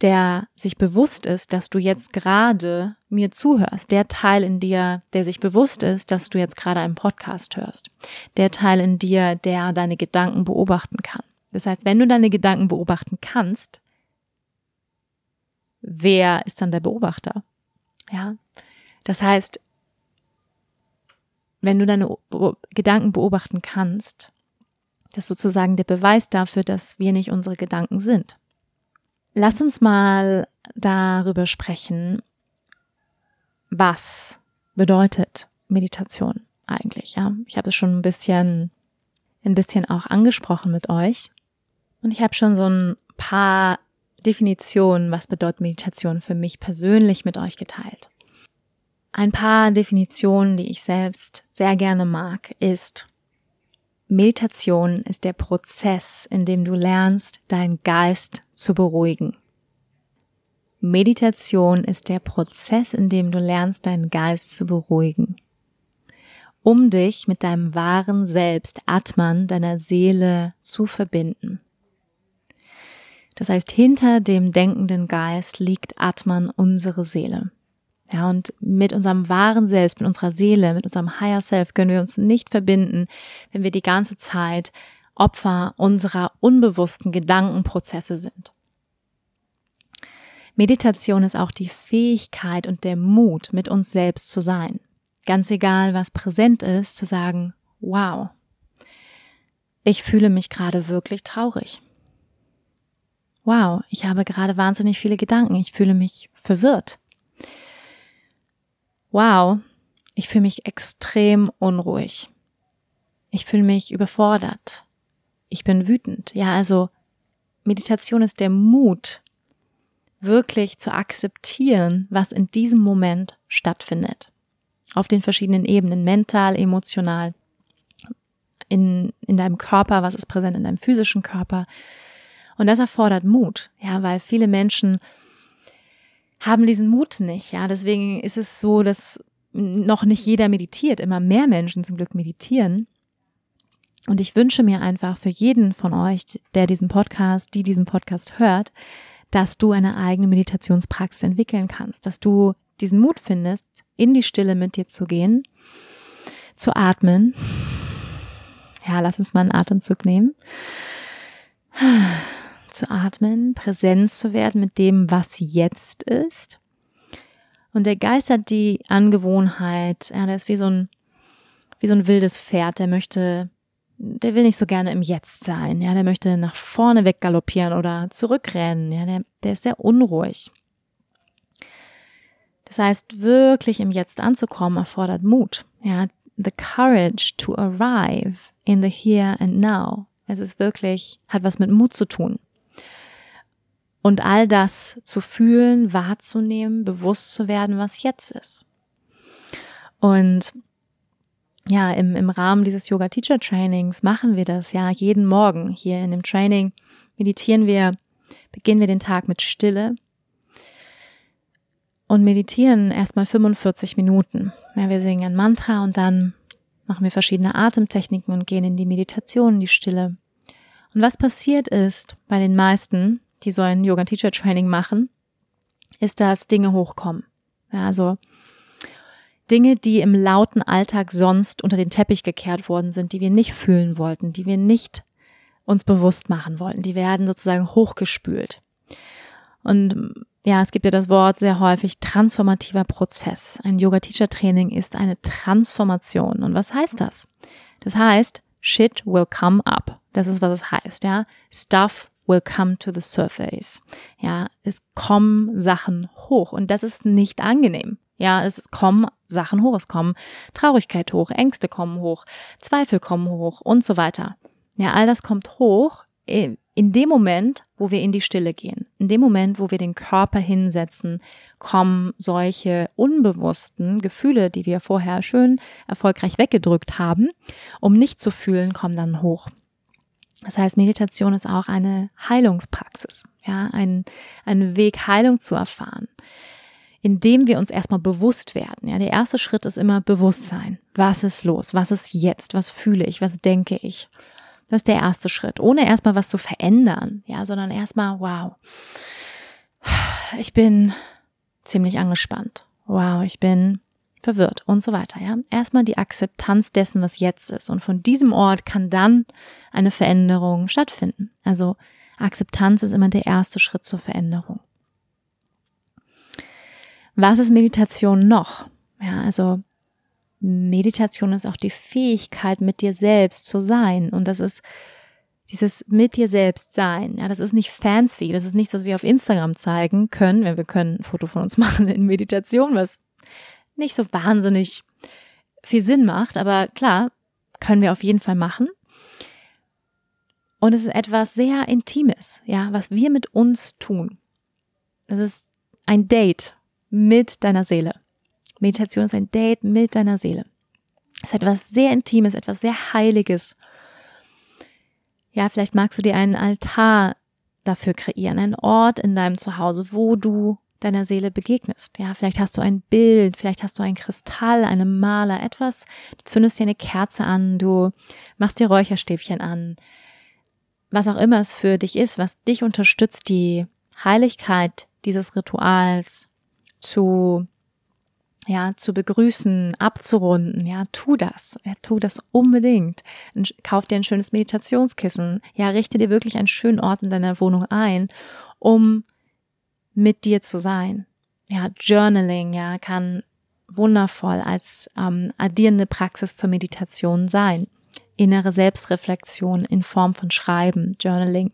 Speaker 1: der sich bewusst ist, dass du jetzt gerade mir zuhörst, der Teil in dir, der sich bewusst ist, dass du jetzt gerade einen Podcast hörst, der Teil in dir, der deine Gedanken beobachten kann. Das heißt, wenn du deine Gedanken beobachten kannst, wer ist dann der Beobachter? Ja, das heißt, wenn du deine Gedanken beobachten kannst, das ist sozusagen der Beweis dafür, dass wir nicht unsere Gedanken sind. Lass uns mal darüber sprechen, was bedeutet Meditation eigentlich, ja? Ich habe es schon ein bisschen ein bisschen auch angesprochen mit euch und ich habe schon so ein paar Definitionen, was bedeutet Meditation für mich persönlich mit euch geteilt. Ein paar Definitionen, die ich selbst sehr gerne mag, ist Meditation ist der Prozess, in dem du lernst, deinen Geist zu beruhigen. Meditation ist der Prozess, in dem du lernst, deinen Geist zu beruhigen, um dich mit deinem wahren Selbst, Atman, deiner Seele zu verbinden. Das heißt, hinter dem denkenden Geist liegt Atman, unsere Seele. Ja, und mit unserem wahren Selbst, mit unserer Seele, mit unserem Higher Self können wir uns nicht verbinden, wenn wir die ganze Zeit Opfer unserer unbewussten Gedankenprozesse sind. Meditation ist auch die Fähigkeit und der Mut, mit uns selbst zu sein. Ganz egal, was präsent ist, zu sagen, wow, ich fühle mich gerade wirklich traurig. Wow, ich habe gerade wahnsinnig viele Gedanken, ich fühle mich verwirrt wow, ich fühle mich extrem unruhig. Ich fühle mich überfordert. Ich bin wütend. Ja, also Meditation ist der Mut, wirklich zu akzeptieren, was in diesem Moment stattfindet. Auf den verschiedenen Ebenen, mental, emotional, in, in deinem Körper, was ist präsent in deinem physischen Körper. Und das erfordert Mut, ja, weil viele Menschen haben diesen Mut nicht, ja. Deswegen ist es so, dass noch nicht jeder meditiert, immer mehr Menschen zum Glück meditieren. Und ich wünsche mir einfach für jeden von euch, der diesen Podcast, die diesen Podcast hört, dass du eine eigene Meditationspraxis entwickeln kannst, dass du diesen Mut findest, in die Stille mit dir zu gehen, zu atmen. Ja, lass uns mal einen Atemzug nehmen. Zu atmen, Präsenz zu werden mit dem, was jetzt ist. Und der Geist hat die Angewohnheit, ja, der ist wie so ein, wie so ein wildes Pferd, der möchte der will nicht so gerne im Jetzt sein, ja, der möchte nach vorne weggaloppieren oder zurückrennen, ja, der, der ist sehr unruhig. Das heißt, wirklich im Jetzt anzukommen erfordert Mut, ja, the courage to arrive in the here and now. Es ist wirklich, hat was mit Mut zu tun. Und all das zu fühlen, wahrzunehmen, bewusst zu werden, was jetzt ist. Und ja, im, im Rahmen dieses Yoga Teacher Trainings machen wir das ja jeden Morgen. Hier in dem Training meditieren wir, beginnen wir den Tag mit Stille und meditieren erstmal 45 Minuten. Ja, wir singen ein Mantra und dann machen wir verschiedene Atemtechniken und gehen in die Meditation, in die Stille. Und was passiert ist bei den meisten, die so ein Yoga Teacher Training machen, ist, dass Dinge hochkommen. Ja, also Dinge, die im lauten Alltag sonst unter den Teppich gekehrt worden sind, die wir nicht fühlen wollten, die wir nicht uns bewusst machen wollten, die werden sozusagen hochgespült. Und ja, es gibt ja das Wort sehr häufig transformativer Prozess. Ein Yoga-Teacher-Training ist eine Transformation. Und was heißt das? Das heißt, shit will come up. Das ist, was es heißt, ja. Stuff will come to the surface. Ja, es kommen Sachen hoch und das ist nicht angenehm. Ja, es kommen Sachen hoch, es kommen Traurigkeit hoch, Ängste kommen hoch, Zweifel kommen hoch und so weiter. Ja, all das kommt hoch in dem Moment, wo wir in die Stille gehen. In dem Moment, wo wir den Körper hinsetzen, kommen solche unbewussten Gefühle, die wir vorher schön erfolgreich weggedrückt haben, um nicht zu fühlen, kommen dann hoch. Das heißt, Meditation ist auch eine Heilungspraxis, ja, ein, ein Weg, Heilung zu erfahren indem wir uns erstmal bewusst werden. Ja, der erste Schritt ist immer Bewusstsein. Was ist los? Was ist jetzt? Was fühle ich? Was denke ich? Das ist der erste Schritt. Ohne erstmal was zu verändern. Ja, sondern erstmal, wow. Ich bin ziemlich angespannt. Wow, ich bin verwirrt und so weiter, ja. Erstmal die Akzeptanz dessen, was jetzt ist. Und von diesem Ort kann dann eine Veränderung stattfinden. Also Akzeptanz ist immer der erste Schritt zur Veränderung. Was ist Meditation noch? Ja, also Meditation ist auch die Fähigkeit, mit dir selbst zu sein. Und das ist dieses mit dir selbst sein. Ja, das ist nicht fancy. Das ist nichts, was wir auf Instagram zeigen können, wenn wir können ein Foto von uns machen in Meditation, was nicht so wahnsinnig viel Sinn macht. Aber klar, können wir auf jeden Fall machen. Und es ist etwas sehr Intimes, ja, was wir mit uns tun. Das ist ein Date mit deiner Seele. Meditation ist ein Date mit deiner Seele. Es ist etwas sehr Intimes, etwas sehr Heiliges. Ja, vielleicht magst du dir einen Altar dafür kreieren, einen Ort in deinem Zuhause, wo du deiner Seele begegnest. Ja, vielleicht hast du ein Bild, vielleicht hast du ein Kristall, eine Maler, etwas, du zündest dir eine Kerze an, du machst dir Räucherstäbchen an. Was auch immer es für dich ist, was dich unterstützt, die Heiligkeit dieses Rituals zu ja, zu begrüßen, abzurunden, ja, tu das, ja, tu das unbedingt. Kauf dir ein schönes Meditationskissen, ja, richte dir wirklich einen schönen Ort in deiner Wohnung ein, um mit dir zu sein. Ja, Journaling, ja, kann wundervoll als ähm, addierende Praxis zur Meditation sein. Innere Selbstreflexion in Form von Schreiben, Journaling.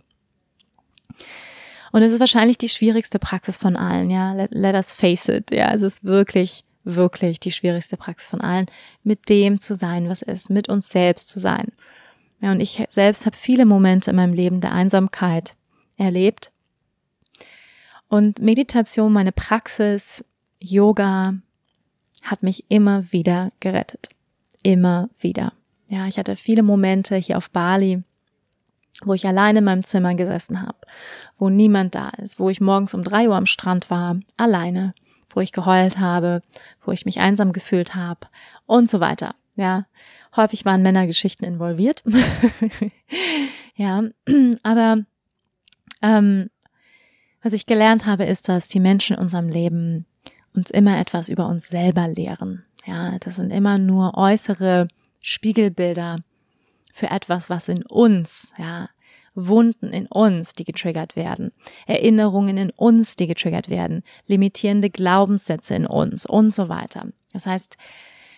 Speaker 1: Und es ist wahrscheinlich die schwierigste Praxis von allen, ja. Let, let us face it, ja. Es ist wirklich, wirklich die schwierigste Praxis von allen, mit dem zu sein, was ist, mit uns selbst zu sein. Ja, und ich selbst habe viele Momente in meinem Leben der Einsamkeit erlebt. Und Meditation, meine Praxis, Yoga, hat mich immer wieder gerettet. Immer wieder. Ja, ich hatte viele Momente hier auf Bali, wo ich alleine in meinem Zimmer gesessen habe, wo niemand da ist, wo ich morgens um drei Uhr am Strand war, alleine, wo ich geheult habe, wo ich mich einsam gefühlt habe und so weiter. Ja, häufig waren Männergeschichten involviert. ja, aber ähm, was ich gelernt habe, ist, dass die Menschen in unserem Leben uns immer etwas über uns selber lehren. Ja, das sind immer nur äußere Spiegelbilder für etwas, was in uns, ja, Wunden in uns, die getriggert werden, Erinnerungen in uns, die getriggert werden, limitierende Glaubenssätze in uns und so weiter. Das heißt,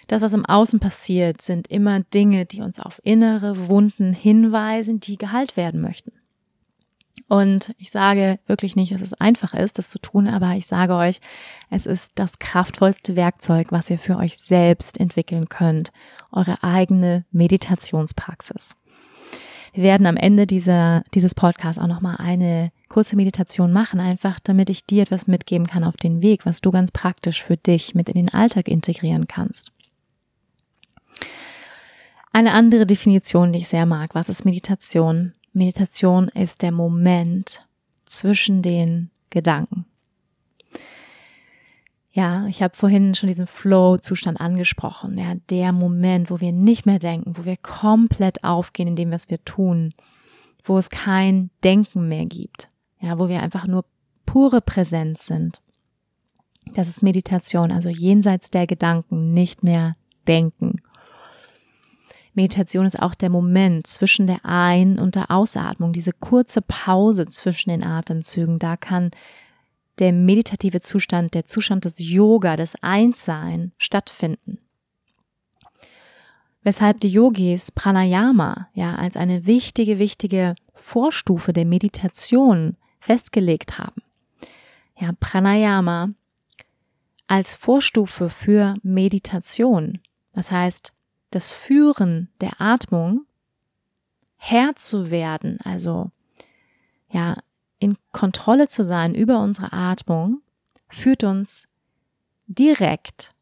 Speaker 1: das, was im Außen passiert, sind immer Dinge, die uns auf innere Wunden hinweisen, die geheilt werden möchten. Und ich sage wirklich nicht, dass es einfach ist, das zu tun, aber ich sage euch, es ist das kraftvollste Werkzeug, was ihr für euch selbst entwickeln könnt. Eure eigene Meditationspraxis. Wir werden am Ende dieser, dieses Podcasts auch nochmal eine kurze Meditation machen, einfach damit ich dir etwas mitgeben kann auf den Weg, was du ganz praktisch für dich mit in den Alltag integrieren kannst. Eine andere Definition, die ich sehr mag, was ist Meditation? Meditation ist der Moment zwischen den Gedanken. Ja, ich habe vorhin schon diesen Flow-Zustand angesprochen. Ja, der Moment, wo wir nicht mehr denken, wo wir komplett aufgehen in dem, was wir tun, wo es kein Denken mehr gibt. Ja, wo wir einfach nur pure Präsenz sind. Das ist Meditation, also jenseits der Gedanken, nicht mehr denken. Meditation ist auch der Moment zwischen der Ein- und der Ausatmung, diese kurze Pause zwischen den Atemzügen. Da kann der meditative Zustand, der Zustand des Yoga, des Einssein stattfinden. Weshalb die Yogis Pranayama ja als eine wichtige, wichtige Vorstufe der Meditation festgelegt haben. Ja, Pranayama als Vorstufe für Meditation. Das heißt, das Führen der Atmung Herr zu werden, also ja, in Kontrolle zu sein über unsere Atmung, führt uns direkt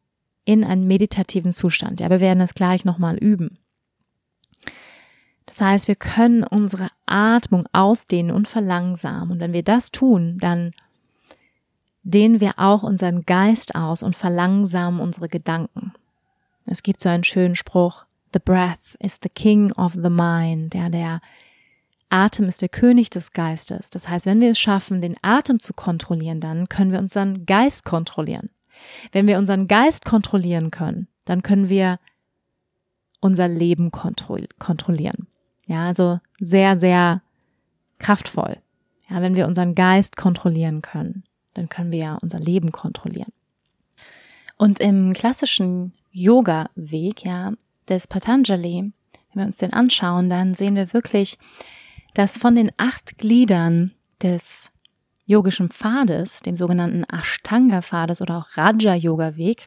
Speaker 1: in einen meditativen Zustand. Ja, wir werden das gleich nochmal üben. Das heißt, wir können unsere Atmung ausdehnen und verlangsamen. Und wenn wir das tun, dann dehnen wir auch unseren Geist aus und verlangsamen unsere Gedanken. Es gibt so einen schönen Spruch, The breath is the king of the mind. Ja, der Atem ist der König des Geistes. Das heißt, wenn wir es schaffen, den Atem zu kontrollieren, dann können wir unseren Geist kontrollieren. Wenn wir unseren Geist kontrollieren können, dann können wir unser Leben kontrollieren. Ja, also sehr, sehr kraftvoll. Ja, wenn wir unseren Geist kontrollieren können, dann können wir ja unser Leben kontrollieren. Und im klassischen Yoga-Weg, ja, des Patanjali, wenn wir uns den anschauen, dann sehen wir wirklich, dass von den acht Gliedern des yogischen Pfades, dem sogenannten Ashtanga-Pfades oder auch Raja-Yoga-Weg,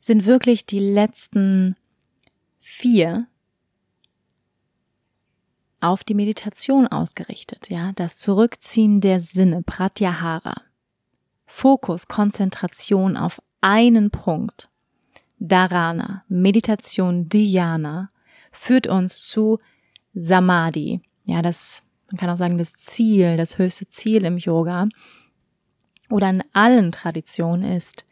Speaker 1: sind wirklich die letzten vier auf die Meditation ausgerichtet, ja, das Zurückziehen der Sinne, Pratyahara. Fokus, Konzentration auf einen Punkt, Dharana, Meditation, Dhyana, führt uns zu Samadhi. Ja, das, man kann auch sagen, das Ziel, das höchste Ziel im Yoga oder in allen Traditionen ist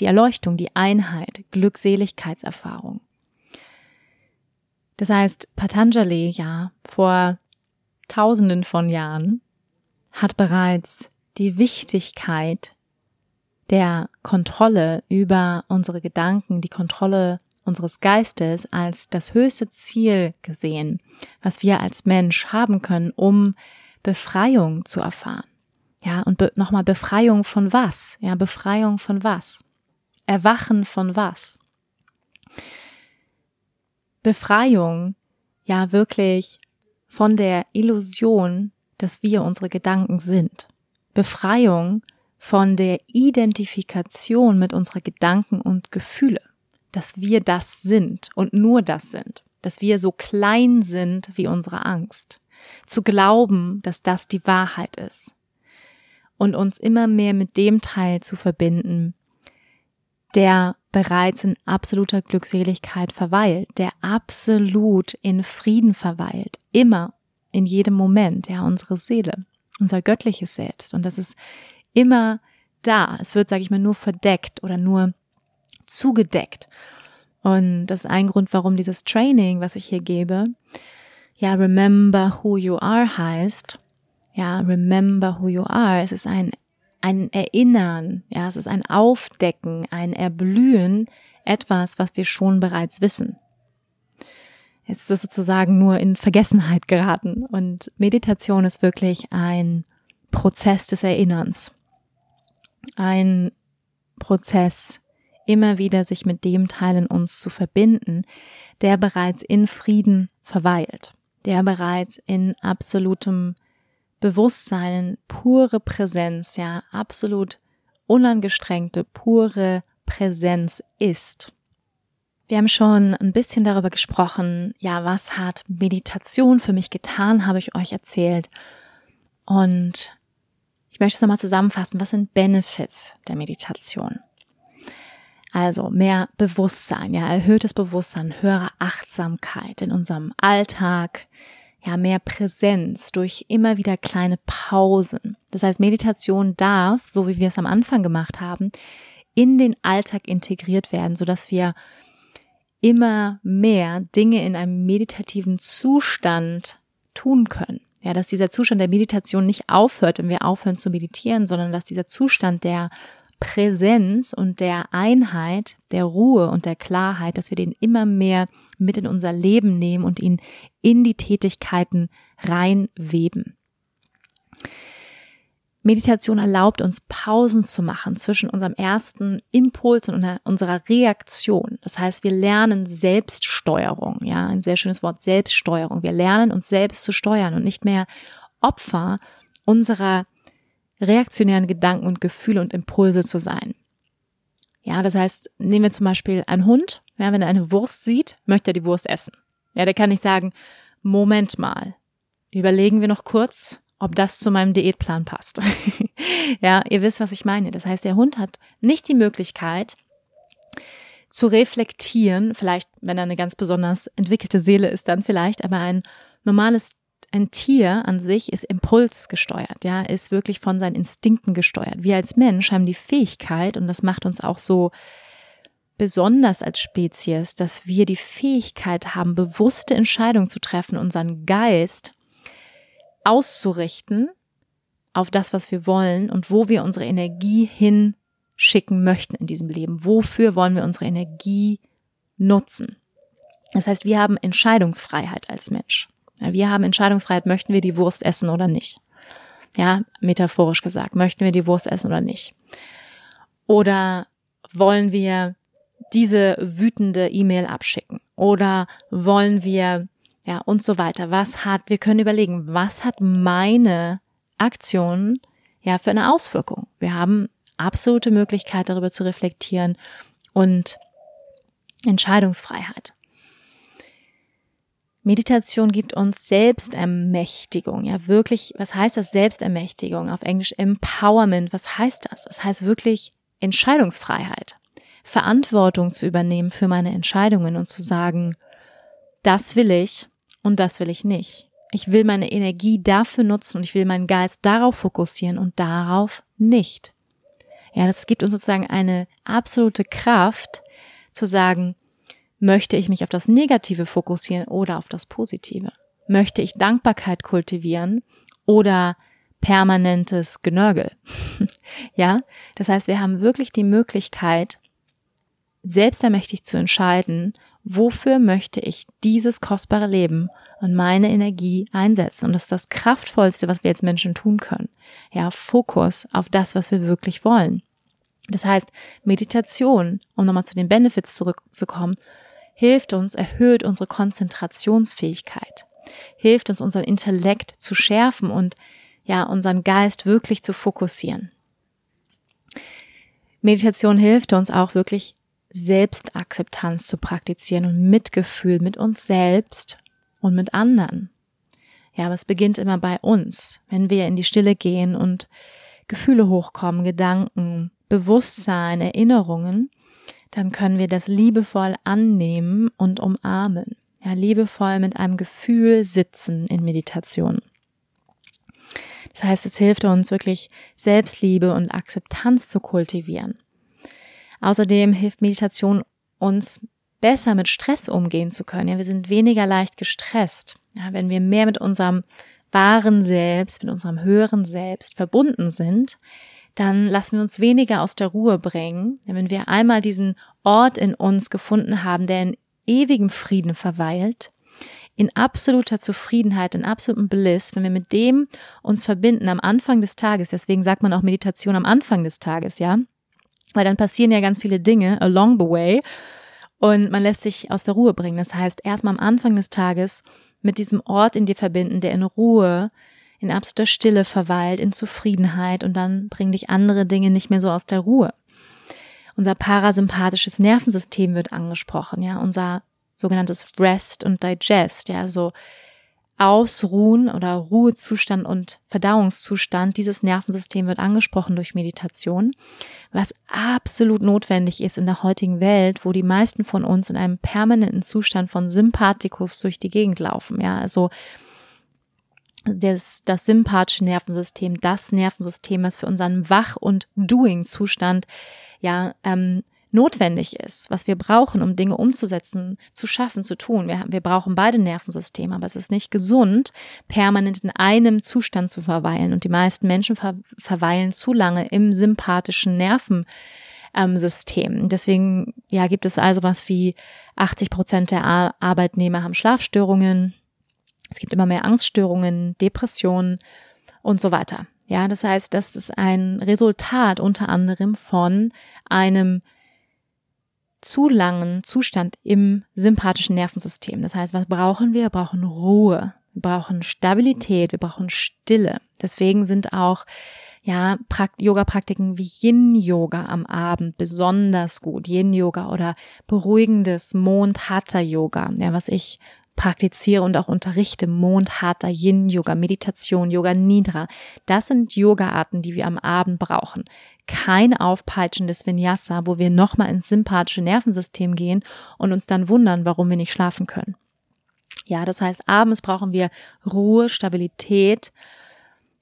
Speaker 1: die Erleuchtung, die Einheit, Glückseligkeitserfahrung. Das heißt, Patanjali, ja, vor tausenden von Jahren hat bereits die Wichtigkeit der Kontrolle über unsere Gedanken, die Kontrolle unseres Geistes als das höchste Ziel gesehen, was wir als Mensch haben können, um Befreiung zu erfahren. Ja, und be nochmal Befreiung von was? Ja, Befreiung von was? Erwachen von was? Befreiung, ja, wirklich von der Illusion, dass wir unsere Gedanken sind. Befreiung von der Identifikation mit unserer Gedanken und Gefühle, dass wir das sind und nur das sind, dass wir so klein sind wie unsere Angst, zu glauben, dass das die Wahrheit ist und uns immer mehr mit dem Teil zu verbinden, der bereits in absoluter Glückseligkeit verweilt, der absolut in Frieden verweilt, immer, in jedem Moment, ja, unsere Seele, unser göttliches Selbst. Und das ist immer da. Es wird, sage ich mal, nur verdeckt oder nur zugedeckt. Und das ist ein Grund, warum dieses Training, was ich hier gebe, ja, remember who you are heißt. Ja, remember who you are. Es ist ein, ein Erinnern. Ja, es ist ein Aufdecken, ein Erblühen, etwas, was wir schon bereits wissen. Es ist sozusagen nur in Vergessenheit geraten. Und Meditation ist wirklich ein Prozess des Erinnerns. Ein Prozess, immer wieder sich mit dem Teil in uns zu verbinden, der bereits in Frieden verweilt, der bereits in absolutem Bewusstsein, pure Präsenz, ja, absolut unangestrengte, pure Präsenz ist. Wir haben schon ein bisschen darüber gesprochen, ja, was hat Meditation für mich getan, habe ich euch erzählt. Und ich möchte es nochmal zusammenfassen, was sind Benefits der Meditation? Also mehr Bewusstsein, ja, erhöhtes Bewusstsein, höhere Achtsamkeit in unserem Alltag, ja, mehr Präsenz durch immer wieder kleine Pausen. Das heißt, Meditation darf, so wie wir es am Anfang gemacht haben, in den Alltag integriert werden, sodass wir immer mehr Dinge in einem meditativen Zustand tun können. Ja, dass dieser Zustand der Meditation nicht aufhört, wenn wir aufhören zu meditieren, sondern dass dieser Zustand der Präsenz und der Einheit, der Ruhe und der Klarheit, dass wir den immer mehr mit in unser Leben nehmen und ihn in die Tätigkeiten reinweben. Meditation erlaubt uns Pausen zu machen zwischen unserem ersten Impuls und unserer Reaktion. Das heißt, wir lernen Selbststeuerung, ja, ein sehr schönes Wort, Selbststeuerung. Wir lernen uns selbst zu steuern und nicht mehr Opfer unserer reaktionären Gedanken und Gefühle und Impulse zu sein. Ja, das heißt, nehmen wir zum Beispiel einen Hund, ja, wenn er eine Wurst sieht, möchte er die Wurst essen. Ja, der kann nicht sagen, Moment mal, überlegen wir noch kurz, ob das zu meinem Diätplan passt. ja, ihr wisst, was ich meine. Das heißt, der Hund hat nicht die Möglichkeit zu reflektieren, vielleicht, wenn er eine ganz besonders entwickelte Seele ist, dann vielleicht, aber ein normales ein Tier an sich ist impulsgesteuert, ja, ist wirklich von seinen Instinkten gesteuert. Wir als Mensch haben die Fähigkeit, und das macht uns auch so besonders als Spezies, dass wir die Fähigkeit haben, bewusste Entscheidungen zu treffen, unseren Geist auszurichten auf das, was wir wollen und wo wir unsere Energie hinschicken möchten in diesem Leben. Wofür wollen wir unsere Energie nutzen? Das heißt, wir haben Entscheidungsfreiheit als Mensch. Wir haben Entscheidungsfreiheit, möchten wir die Wurst essen oder nicht. Ja, metaphorisch gesagt, möchten wir die Wurst essen oder nicht. Oder wollen wir diese wütende E-Mail abschicken? Oder wollen wir, ja, und so weiter. Was hat, wir können überlegen, was hat meine Aktion ja für eine Auswirkung? Wir haben absolute Möglichkeit darüber zu reflektieren und Entscheidungsfreiheit. Meditation gibt uns Selbstermächtigung. Ja, wirklich, was heißt das Selbstermächtigung? Auf Englisch Empowerment. Was heißt das? Das heißt wirklich Entscheidungsfreiheit. Verantwortung zu übernehmen für meine Entscheidungen und zu sagen, das will ich und das will ich nicht. Ich will meine Energie dafür nutzen und ich will meinen Geist darauf fokussieren und darauf nicht. Ja, das gibt uns sozusagen eine absolute Kraft zu sagen, Möchte ich mich auf das Negative fokussieren oder auf das Positive? Möchte ich Dankbarkeit kultivieren oder permanentes Genörgel? ja, das heißt, wir haben wirklich die Möglichkeit, selbstermächtig zu entscheiden, wofür möchte ich dieses kostbare Leben und meine Energie einsetzen. Und das ist das Kraftvollste, was wir als Menschen tun können. Ja, Fokus auf das, was wir wirklich wollen. Das heißt, Meditation, um nochmal zu den Benefits zurückzukommen, hilft uns, erhöht unsere Konzentrationsfähigkeit, hilft uns, unseren Intellekt zu schärfen und ja, unseren Geist wirklich zu fokussieren. Meditation hilft uns auch wirklich Selbstakzeptanz zu praktizieren und Mitgefühl mit uns selbst und mit anderen. Ja, aber es beginnt immer bei uns, wenn wir in die Stille gehen und Gefühle hochkommen, Gedanken, Bewusstsein, Erinnerungen, dann können wir das liebevoll annehmen und umarmen. Ja, liebevoll mit einem Gefühl sitzen in Meditation. Das heißt, es hilft uns wirklich Selbstliebe und Akzeptanz zu kultivieren. Außerdem hilft Meditation uns besser mit Stress umgehen zu können. Ja, wir sind weniger leicht gestresst. Ja, wenn wir mehr mit unserem wahren Selbst, mit unserem höheren Selbst verbunden sind, dann lassen wir uns weniger aus der Ruhe bringen. Denn wenn wir einmal diesen Ort in uns gefunden haben, der in ewigem Frieden verweilt, in absoluter Zufriedenheit, in absolutem Bliss, wenn wir mit dem uns verbinden am Anfang des Tages, deswegen sagt man auch Meditation am Anfang des Tages, ja, weil dann passieren ja ganz viele Dinge along the way und man lässt sich aus der Ruhe bringen. Das heißt, erstmal am Anfang des Tages mit diesem Ort in dir verbinden, der in Ruhe, in absoluter Stille verweilt, in Zufriedenheit und dann bringen dich andere Dinge nicht mehr so aus der Ruhe. Unser parasympathisches Nervensystem wird angesprochen, ja, unser sogenanntes Rest und Digest, ja, so Ausruhen oder Ruhezustand und Verdauungszustand. Dieses Nervensystem wird angesprochen durch Meditation, was absolut notwendig ist in der heutigen Welt, wo die meisten von uns in einem permanenten Zustand von Sympathikus durch die Gegend laufen. Ja, also das, das sympathische Nervensystem, das Nervensystem, was für unseren Wach- und Doing-Zustand ja ähm, notwendig ist, was wir brauchen, um Dinge umzusetzen, zu schaffen, zu tun. Wir, wir brauchen beide Nervensysteme, aber es ist nicht gesund, permanent in einem Zustand zu verweilen. Und die meisten Menschen ver verweilen zu lange im sympathischen Nervensystem. Ähm, Deswegen ja, gibt es also was wie 80 Prozent der Ar Arbeitnehmer haben Schlafstörungen. Es gibt immer mehr Angststörungen, Depressionen und so weiter. Ja, das heißt, das ist ein Resultat unter anderem von einem zu langen Zustand im sympathischen Nervensystem. Das heißt, was brauchen wir? Wir brauchen Ruhe, wir brauchen Stabilität, wir brauchen Stille. Deswegen sind auch ja, Yoga-Praktiken wie Yin-Yoga am Abend besonders gut. Yin-Yoga oder beruhigendes Mond-Hatha-Yoga, ja, was ich praktiziere und auch unterrichte, Mond, Hatha, Yin, Yoga, Meditation, Yoga Nidra. Das sind Yoga-Arten, die wir am Abend brauchen kein aufpeitschendes Vinyasa, wo wir nochmal ins sympathische Nervensystem gehen und uns dann wundern, warum wir nicht schlafen können. Ja, das heißt, abends brauchen wir Ruhe, Stabilität,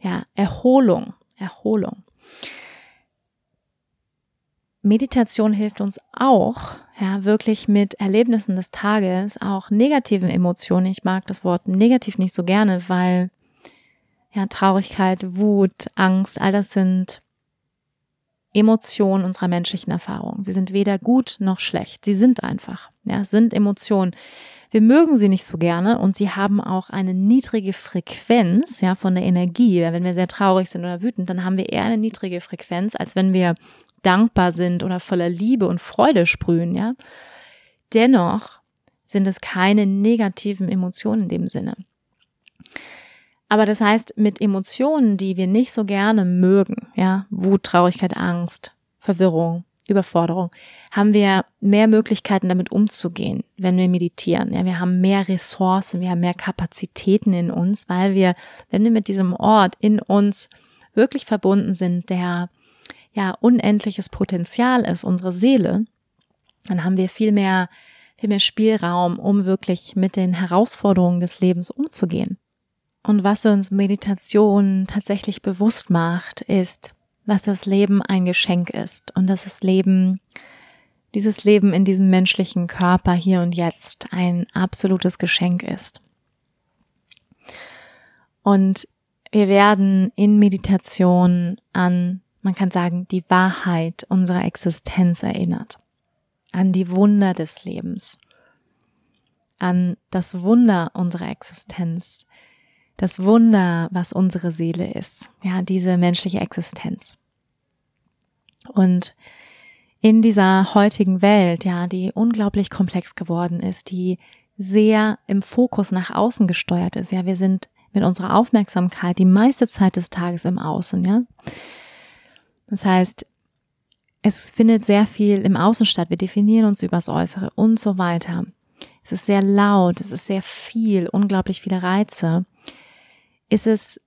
Speaker 1: ja, Erholung, Erholung. Meditation hilft uns auch, ja, wirklich mit Erlebnissen des Tages, auch negativen Emotionen. Ich mag das Wort negativ nicht so gerne, weil ja, Traurigkeit, Wut, Angst, all das sind Emotionen unserer menschlichen Erfahrung. Sie sind weder gut noch schlecht. Sie sind einfach. Ja, sind Emotionen. Wir mögen sie nicht so gerne und sie haben auch eine niedrige Frequenz, ja, von der Energie. Wenn wir sehr traurig sind oder wütend, dann haben wir eher eine niedrige Frequenz, als wenn wir dankbar sind oder voller Liebe und Freude sprühen, ja. Dennoch sind es keine negativen Emotionen in dem Sinne. Aber das heißt, mit Emotionen, die wir nicht so gerne mögen, ja, Wut, Traurigkeit, Angst, Verwirrung, Überforderung, haben wir mehr Möglichkeiten damit umzugehen, wenn wir meditieren. Ja, wir haben mehr Ressourcen, wir haben mehr Kapazitäten in uns, weil wir, wenn wir mit diesem Ort in uns wirklich verbunden sind, der ja unendliches Potenzial ist, unsere Seele, dann haben wir viel mehr, viel mehr Spielraum, um wirklich mit den Herausforderungen des Lebens umzugehen. Und was uns Meditation tatsächlich bewusst macht, ist, dass das Leben ein Geschenk ist und dass das Leben, dieses Leben in diesem menschlichen Körper hier und jetzt ein absolutes Geschenk ist. Und wir werden in Meditation an, man kann sagen, die Wahrheit unserer Existenz erinnert, an die Wunder des Lebens, an das Wunder unserer Existenz, das Wunder, was unsere Seele ist, ja, diese menschliche Existenz. Und in dieser heutigen Welt, ja, die unglaublich komplex geworden ist, die sehr im Fokus nach außen gesteuert ist, ja, wir sind mit unserer Aufmerksamkeit die meiste Zeit des Tages im Außen, ja. Das heißt, es findet sehr viel im Außen statt. Wir definieren uns übers Äußere und so weiter. Es ist sehr laut, es ist sehr viel, unglaublich viele Reize ist es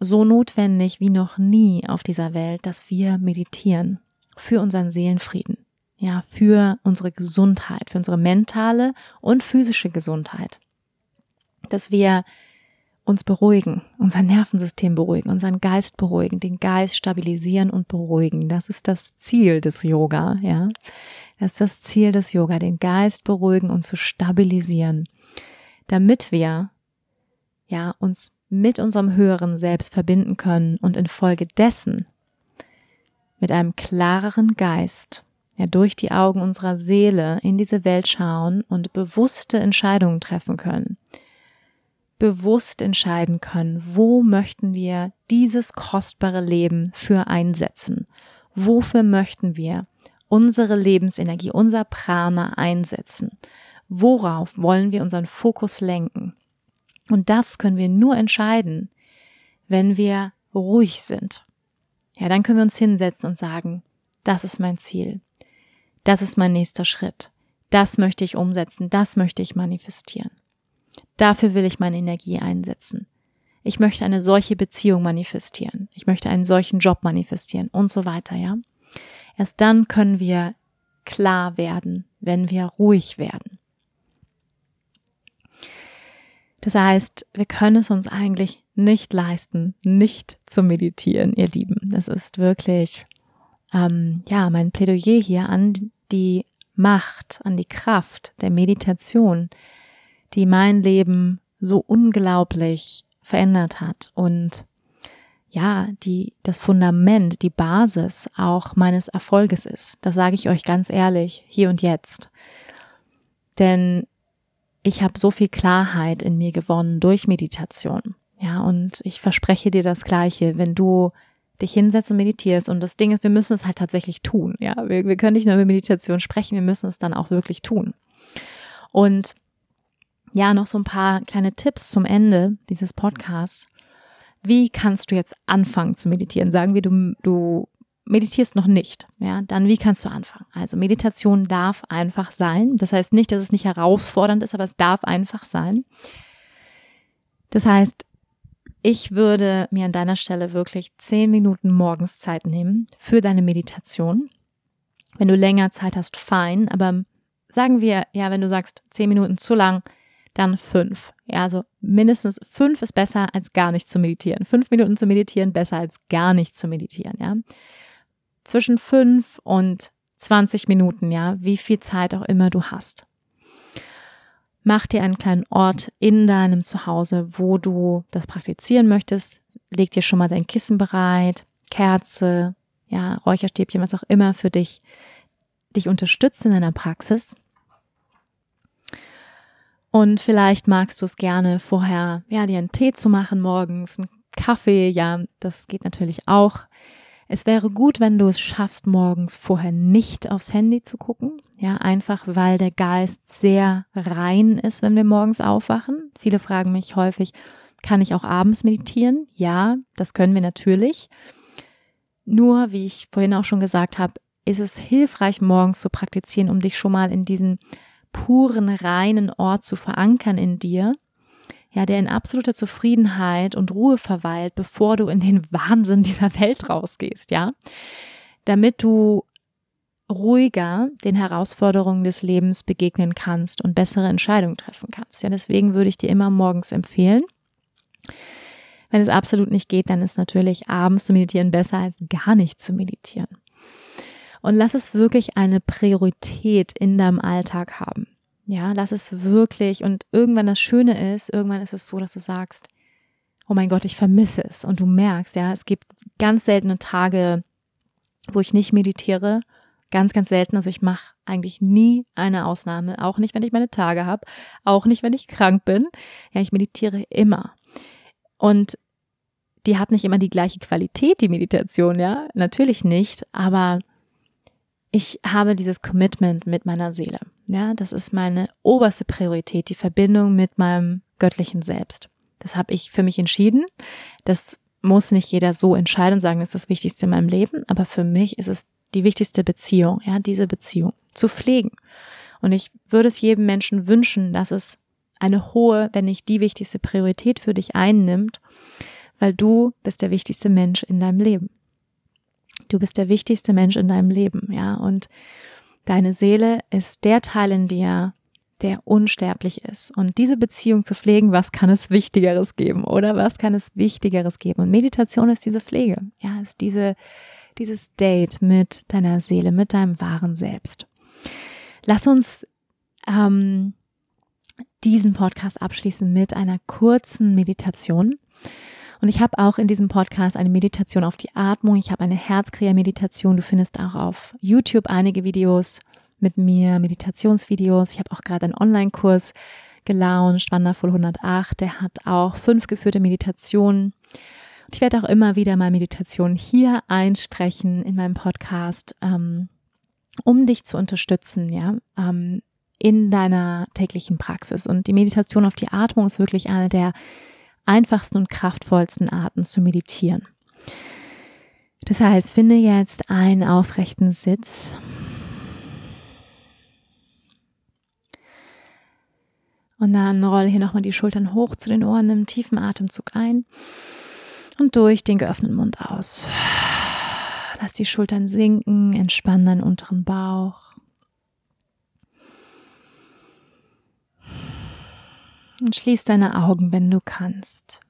Speaker 1: so notwendig wie noch nie auf dieser Welt, dass wir meditieren für unseren Seelenfrieden. ja, für unsere Gesundheit, für unsere mentale und physische Gesundheit. Dass wir uns beruhigen, unser Nervensystem beruhigen, unseren Geist beruhigen, den Geist stabilisieren und beruhigen. Das ist das Ziel des Yoga, ja. Das ist das Ziel des Yoga, den Geist beruhigen und zu stabilisieren, damit wir, ja, uns mit unserem höheren Selbst verbinden können und infolgedessen mit einem klareren Geist ja durch die Augen unserer Seele in diese Welt schauen und bewusste Entscheidungen treffen können. Bewusst entscheiden können, wo möchten wir dieses kostbare Leben für einsetzen? Wofür möchten wir unsere Lebensenergie, unser Prana einsetzen? Worauf wollen wir unseren Fokus lenken? Und das können wir nur entscheiden, wenn wir ruhig sind. Ja, dann können wir uns hinsetzen und sagen, das ist mein Ziel. Das ist mein nächster Schritt. Das möchte ich umsetzen. Das möchte ich manifestieren. Dafür will ich meine Energie einsetzen. Ich möchte eine solche Beziehung manifestieren. Ich möchte einen solchen Job manifestieren und so weiter, ja. Erst dann können wir klar werden, wenn wir ruhig werden. Das heißt, wir können es uns eigentlich nicht leisten, nicht zu meditieren, ihr Lieben. Das ist wirklich, ähm, ja, mein Plädoyer hier an die Macht, an die Kraft der Meditation, die mein Leben so unglaublich verändert hat und ja, die das Fundament, die Basis auch meines Erfolges ist. Das sage ich euch ganz ehrlich, hier und jetzt. Denn ich habe so viel Klarheit in mir gewonnen durch Meditation. Ja, und ich verspreche dir das Gleiche, wenn du dich hinsetzt und meditierst. Und das Ding ist, wir müssen es halt tatsächlich tun. Ja, wir, wir können nicht nur über Meditation sprechen, wir müssen es dann auch wirklich tun. Und ja, noch so ein paar kleine Tipps zum Ende dieses Podcasts. Wie kannst du jetzt anfangen zu meditieren? Sagen wir, du, du meditierst noch nicht, ja, dann wie kannst du anfangen? Also Meditation darf einfach sein. Das heißt nicht, dass es nicht herausfordernd ist, aber es darf einfach sein. Das heißt, ich würde mir an deiner Stelle wirklich zehn Minuten morgens Zeit nehmen für deine Meditation. Wenn du länger Zeit hast, fein, aber sagen wir, ja, wenn du sagst zehn Minuten zu lang, dann fünf. Ja, also mindestens fünf ist besser als gar nicht zu meditieren. Fünf Minuten zu meditieren besser als gar nicht zu meditieren, ja. Zwischen fünf und 20 Minuten, ja, wie viel Zeit auch immer du hast. Mach dir einen kleinen Ort in deinem Zuhause, wo du das praktizieren möchtest. Leg dir schon mal dein Kissen bereit, Kerze, ja, Räucherstäbchen, was auch immer für dich dich unterstützt in deiner Praxis. Und vielleicht magst du es gerne vorher, ja, dir einen Tee zu machen morgens, einen Kaffee, ja, das geht natürlich auch. Es wäre gut, wenn du es schaffst, morgens vorher nicht aufs Handy zu gucken. Ja, einfach weil der Geist sehr rein ist, wenn wir morgens aufwachen. Viele fragen mich häufig, kann ich auch abends meditieren? Ja, das können wir natürlich. Nur, wie ich vorhin auch schon gesagt habe, ist es hilfreich, morgens zu praktizieren, um dich schon mal in diesen puren, reinen Ort zu verankern in dir ja, der in absoluter Zufriedenheit und Ruhe verweilt, bevor du in den Wahnsinn dieser Welt rausgehst, ja, damit du ruhiger den Herausforderungen des Lebens begegnen kannst und bessere Entscheidungen treffen kannst. Ja, deswegen würde ich dir immer morgens empfehlen. Wenn es absolut nicht geht, dann ist natürlich abends zu meditieren besser als gar nicht zu meditieren. Und lass es wirklich eine Priorität in deinem Alltag haben. Ja, lass es wirklich. Und irgendwann das Schöne ist, irgendwann ist es so, dass du sagst, oh mein Gott, ich vermisse es. Und du merkst, ja, es gibt ganz seltene Tage, wo ich nicht meditiere. Ganz, ganz selten. Also ich mache eigentlich nie eine Ausnahme. Auch nicht, wenn ich meine Tage habe. Auch nicht, wenn ich krank bin. Ja, ich meditiere immer. Und die hat nicht immer die gleiche Qualität, die Meditation, ja. Natürlich nicht. Aber ich habe dieses Commitment mit meiner Seele. Ja, das ist meine oberste Priorität, die Verbindung mit meinem göttlichen Selbst. Das habe ich für mich entschieden. Das muss nicht jeder so entscheiden und sagen, das ist das Wichtigste in meinem Leben, aber für mich ist es die wichtigste Beziehung, ja, diese Beziehung zu pflegen. Und ich würde es jedem Menschen wünschen, dass es eine hohe, wenn nicht die wichtigste Priorität für dich einnimmt, weil du bist der wichtigste Mensch in deinem Leben. Du bist der wichtigste Mensch in deinem Leben, ja, und Deine Seele ist der Teil in dir, der unsterblich ist. Und diese Beziehung zu pflegen, was kann es Wichtigeres geben, oder? Was kann es Wichtigeres geben? Und Meditation ist diese Pflege. Ja, ist diese, dieses Date mit deiner Seele, mit deinem wahren Selbst. Lass uns ähm, diesen Podcast abschließen mit einer kurzen Meditation. Und ich habe auch in diesem Podcast eine Meditation auf die Atmung. Ich habe eine Herzkreher-Meditation. Du findest auch auf YouTube einige Videos mit mir, Meditationsvideos. Ich habe auch gerade einen Online-Kurs gelauncht, Wonderful 108. Der hat auch fünf geführte Meditationen. Und ich werde auch immer wieder mal Meditationen hier einsprechen in meinem Podcast, ähm, um dich zu unterstützen, ja, ähm, in deiner täglichen Praxis. Und die Meditation auf die Atmung ist wirklich eine der einfachsten und kraftvollsten Arten zu meditieren. Das heißt, finde jetzt einen aufrechten Sitz. Und dann roll hier nochmal die Schultern hoch zu den Ohren, nimm tiefen Atemzug ein und durch den geöffneten Mund aus. Lass die Schultern sinken, entspann deinen unteren Bauch. Und schließ deine Augen, wenn du kannst.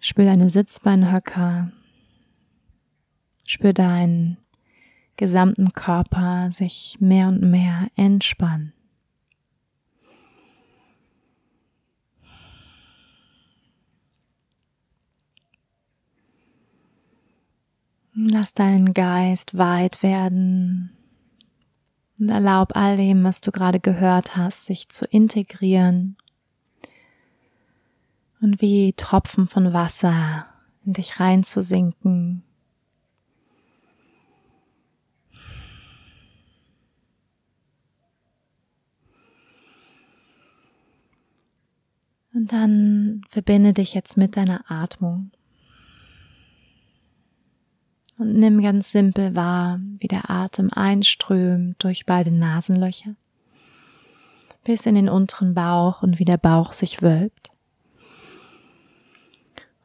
Speaker 1: Spür deine Sitzbeinhöcker. Spür deinen gesamten Körper sich mehr und mehr entspannen. Lass deinen Geist weit werden und erlaub all dem, was du gerade gehört hast, sich zu integrieren und wie Tropfen von Wasser in dich reinzusinken. Und dann verbinde dich jetzt mit deiner Atmung. Und nimm ganz simpel wahr, wie der Atem einströmt durch beide Nasenlöcher bis in den unteren Bauch und wie der Bauch sich wölbt.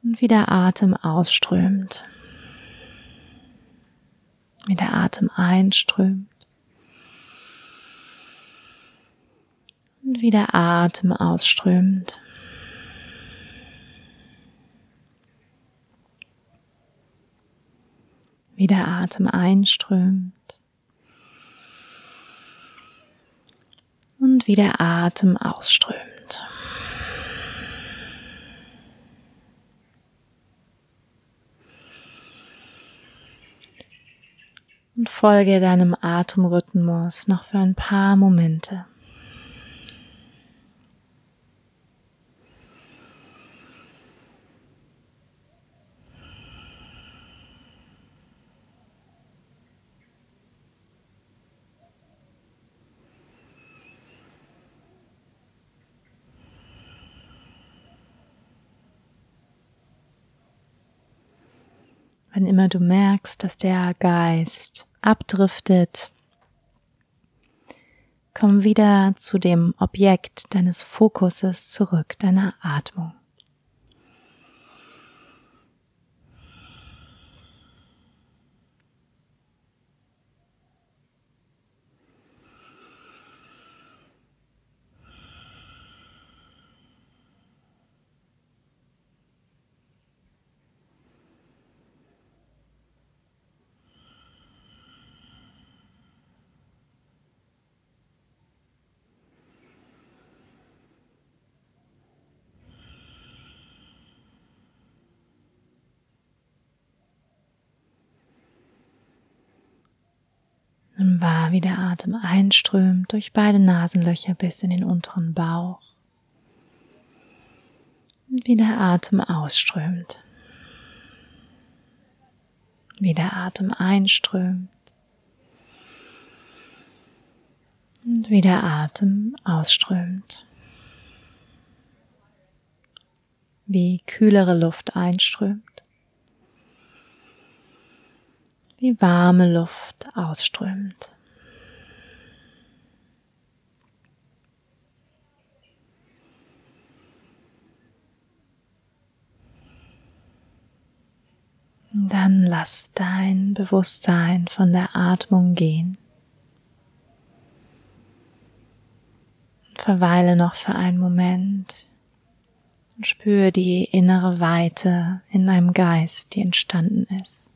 Speaker 1: Und wie der Atem ausströmt. Wie der Atem einströmt. Und wie der Atem ausströmt. Wie der Atem einströmt und wie der Atem ausströmt. Und folge deinem Atemrhythmus noch für ein paar Momente. Wenn immer du merkst, dass der Geist abdriftet, komm wieder zu dem Objekt deines Fokuses zurück, deiner Atmung. Nimm wahr, wie der Atem einströmt durch beide Nasenlöcher bis in den unteren Bauch und wie der Atem ausströmt. Wie der Atem einströmt und wie der Atem ausströmt. Wie kühlere Luft einströmt die warme Luft ausströmt. Dann lass dein Bewusstsein von der Atmung gehen. Verweile noch für einen Moment und spüre die innere Weite in deinem Geist, die entstanden ist.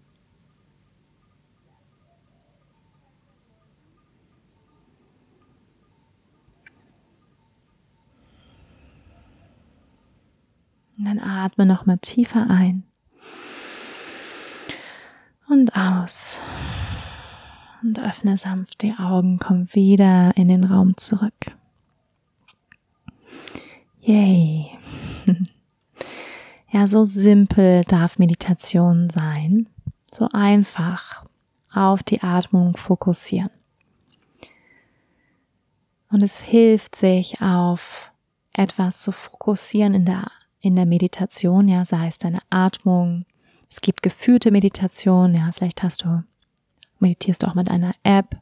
Speaker 1: Und dann atme noch mal tiefer ein und aus. Und öffne sanft die Augen, komm wieder in den Raum zurück. Yay. Ja, so simpel darf Meditation sein. So einfach auf die Atmung fokussieren. Und es hilft sich auf etwas zu fokussieren in der, in der Meditation, ja, sei es deine Atmung. Es gibt geführte Meditation, ja, vielleicht hast du, meditierst du auch mit einer App.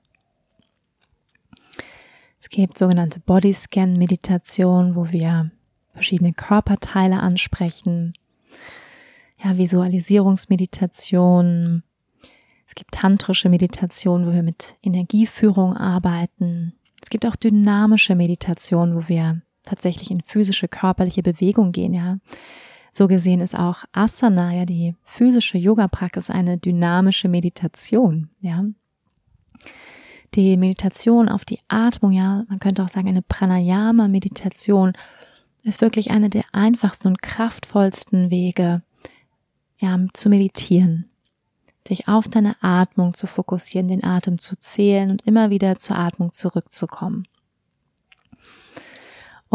Speaker 1: Es gibt sogenannte Bodyscan Meditation, wo wir verschiedene Körperteile ansprechen. Ja, Visualisierungsmeditation. Es gibt tantrische Meditation, wo wir mit Energieführung arbeiten. Es gibt auch dynamische Meditation, wo wir tatsächlich in physische körperliche Bewegung gehen, ja. So gesehen ist auch Asana, ja, die physische Yoga-Praxis eine dynamische Meditation, ja. Die Meditation auf die Atmung, ja, man könnte auch sagen eine Pranayama-Meditation ist wirklich einer der einfachsten und kraftvollsten Wege, ja, zu meditieren, sich auf deine Atmung zu fokussieren, den Atem zu zählen und immer wieder zur Atmung zurückzukommen.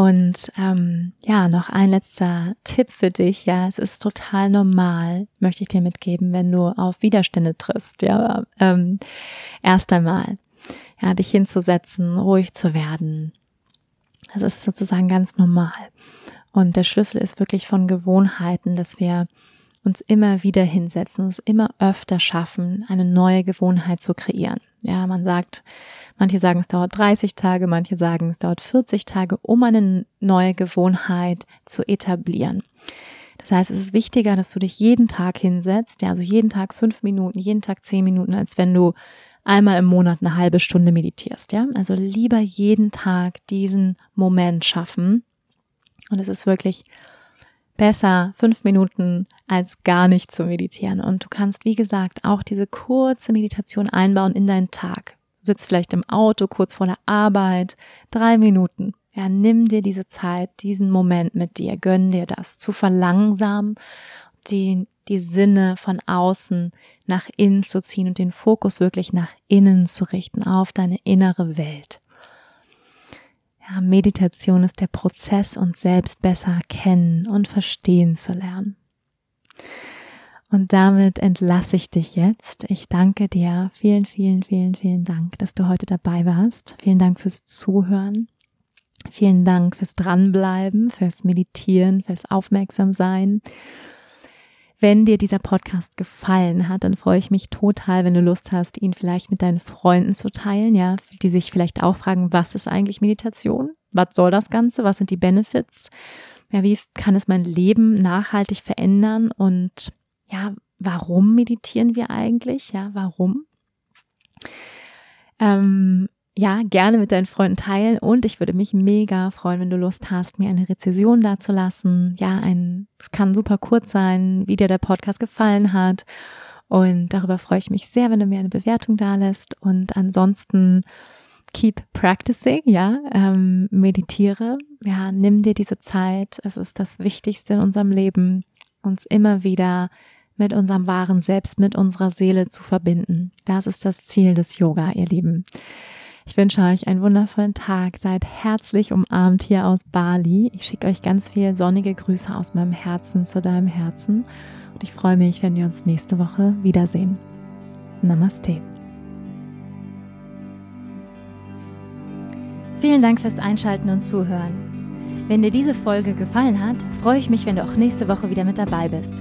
Speaker 1: Und ähm, ja, noch ein letzter Tipp für dich. Ja, es ist total normal, möchte ich dir mitgeben, wenn du auf Widerstände triffst. Ja, ähm, erst einmal, ja, dich hinzusetzen, ruhig zu werden, das ist sozusagen ganz normal. Und der Schlüssel ist wirklich von Gewohnheiten, dass wir uns immer wieder hinsetzen, uns immer öfter schaffen, eine neue Gewohnheit zu kreieren. Ja, man sagt, manche sagen, es dauert 30 Tage, manche sagen, es dauert 40 Tage, um eine neue Gewohnheit zu etablieren. Das heißt, es ist wichtiger, dass du dich jeden Tag hinsetzt, ja, also jeden Tag fünf Minuten, jeden Tag zehn Minuten, als wenn du einmal im Monat eine halbe Stunde meditierst, ja? Also lieber jeden Tag diesen Moment schaffen. Und es ist wirklich besser fünf Minuten als gar nicht zu meditieren. Und du kannst, wie gesagt, auch diese kurze Meditation einbauen in deinen Tag. Du sitzt vielleicht im Auto kurz vor der Arbeit, drei Minuten. Ja, nimm dir diese Zeit, diesen Moment mit dir, gönn dir das, zu verlangsamen, die die Sinne von außen nach innen zu ziehen und den Fokus wirklich nach innen zu richten, auf deine innere Welt. Meditation ist der Prozess, uns selbst besser kennen und verstehen zu lernen. Und damit entlasse ich dich jetzt. Ich danke dir. Vielen, vielen, vielen, vielen Dank, dass du heute dabei warst. Vielen Dank fürs Zuhören. Vielen Dank fürs Dranbleiben, fürs Meditieren, fürs Aufmerksamsein. Wenn dir dieser Podcast gefallen hat, dann freue ich mich total, wenn du Lust hast, ihn vielleicht mit deinen Freunden zu teilen, ja, die sich vielleicht auch fragen, was ist eigentlich Meditation? Was soll das Ganze? Was sind die Benefits? Ja, wie kann es mein Leben nachhaltig verändern? Und ja, warum meditieren wir eigentlich? Ja, warum? Ähm, ja, gerne mit deinen Freunden teilen und ich würde mich mega freuen, wenn du Lust hast, mir eine Rezession dazulassen. Ja, ein, es kann super kurz sein, wie dir der Podcast gefallen hat. Und darüber freue ich mich sehr, wenn du mir eine Bewertung da lässt. Und ansonsten keep practicing, ja, ähm, meditiere, ja, nimm dir diese Zeit. Es ist das Wichtigste in unserem Leben, uns immer wieder mit unserem wahren Selbst, mit unserer Seele zu verbinden. Das ist das Ziel des Yoga, ihr Lieben. Ich wünsche euch einen wundervollen Tag. Seid herzlich umarmt hier aus Bali. Ich schicke euch ganz viel sonnige Grüße aus meinem Herzen zu deinem Herzen. Und ich freue mich, wenn wir uns nächste Woche wiedersehen. Namaste. Vielen Dank fürs Einschalten und Zuhören. Wenn dir diese Folge gefallen hat, freue ich mich, wenn du auch nächste Woche wieder mit dabei bist.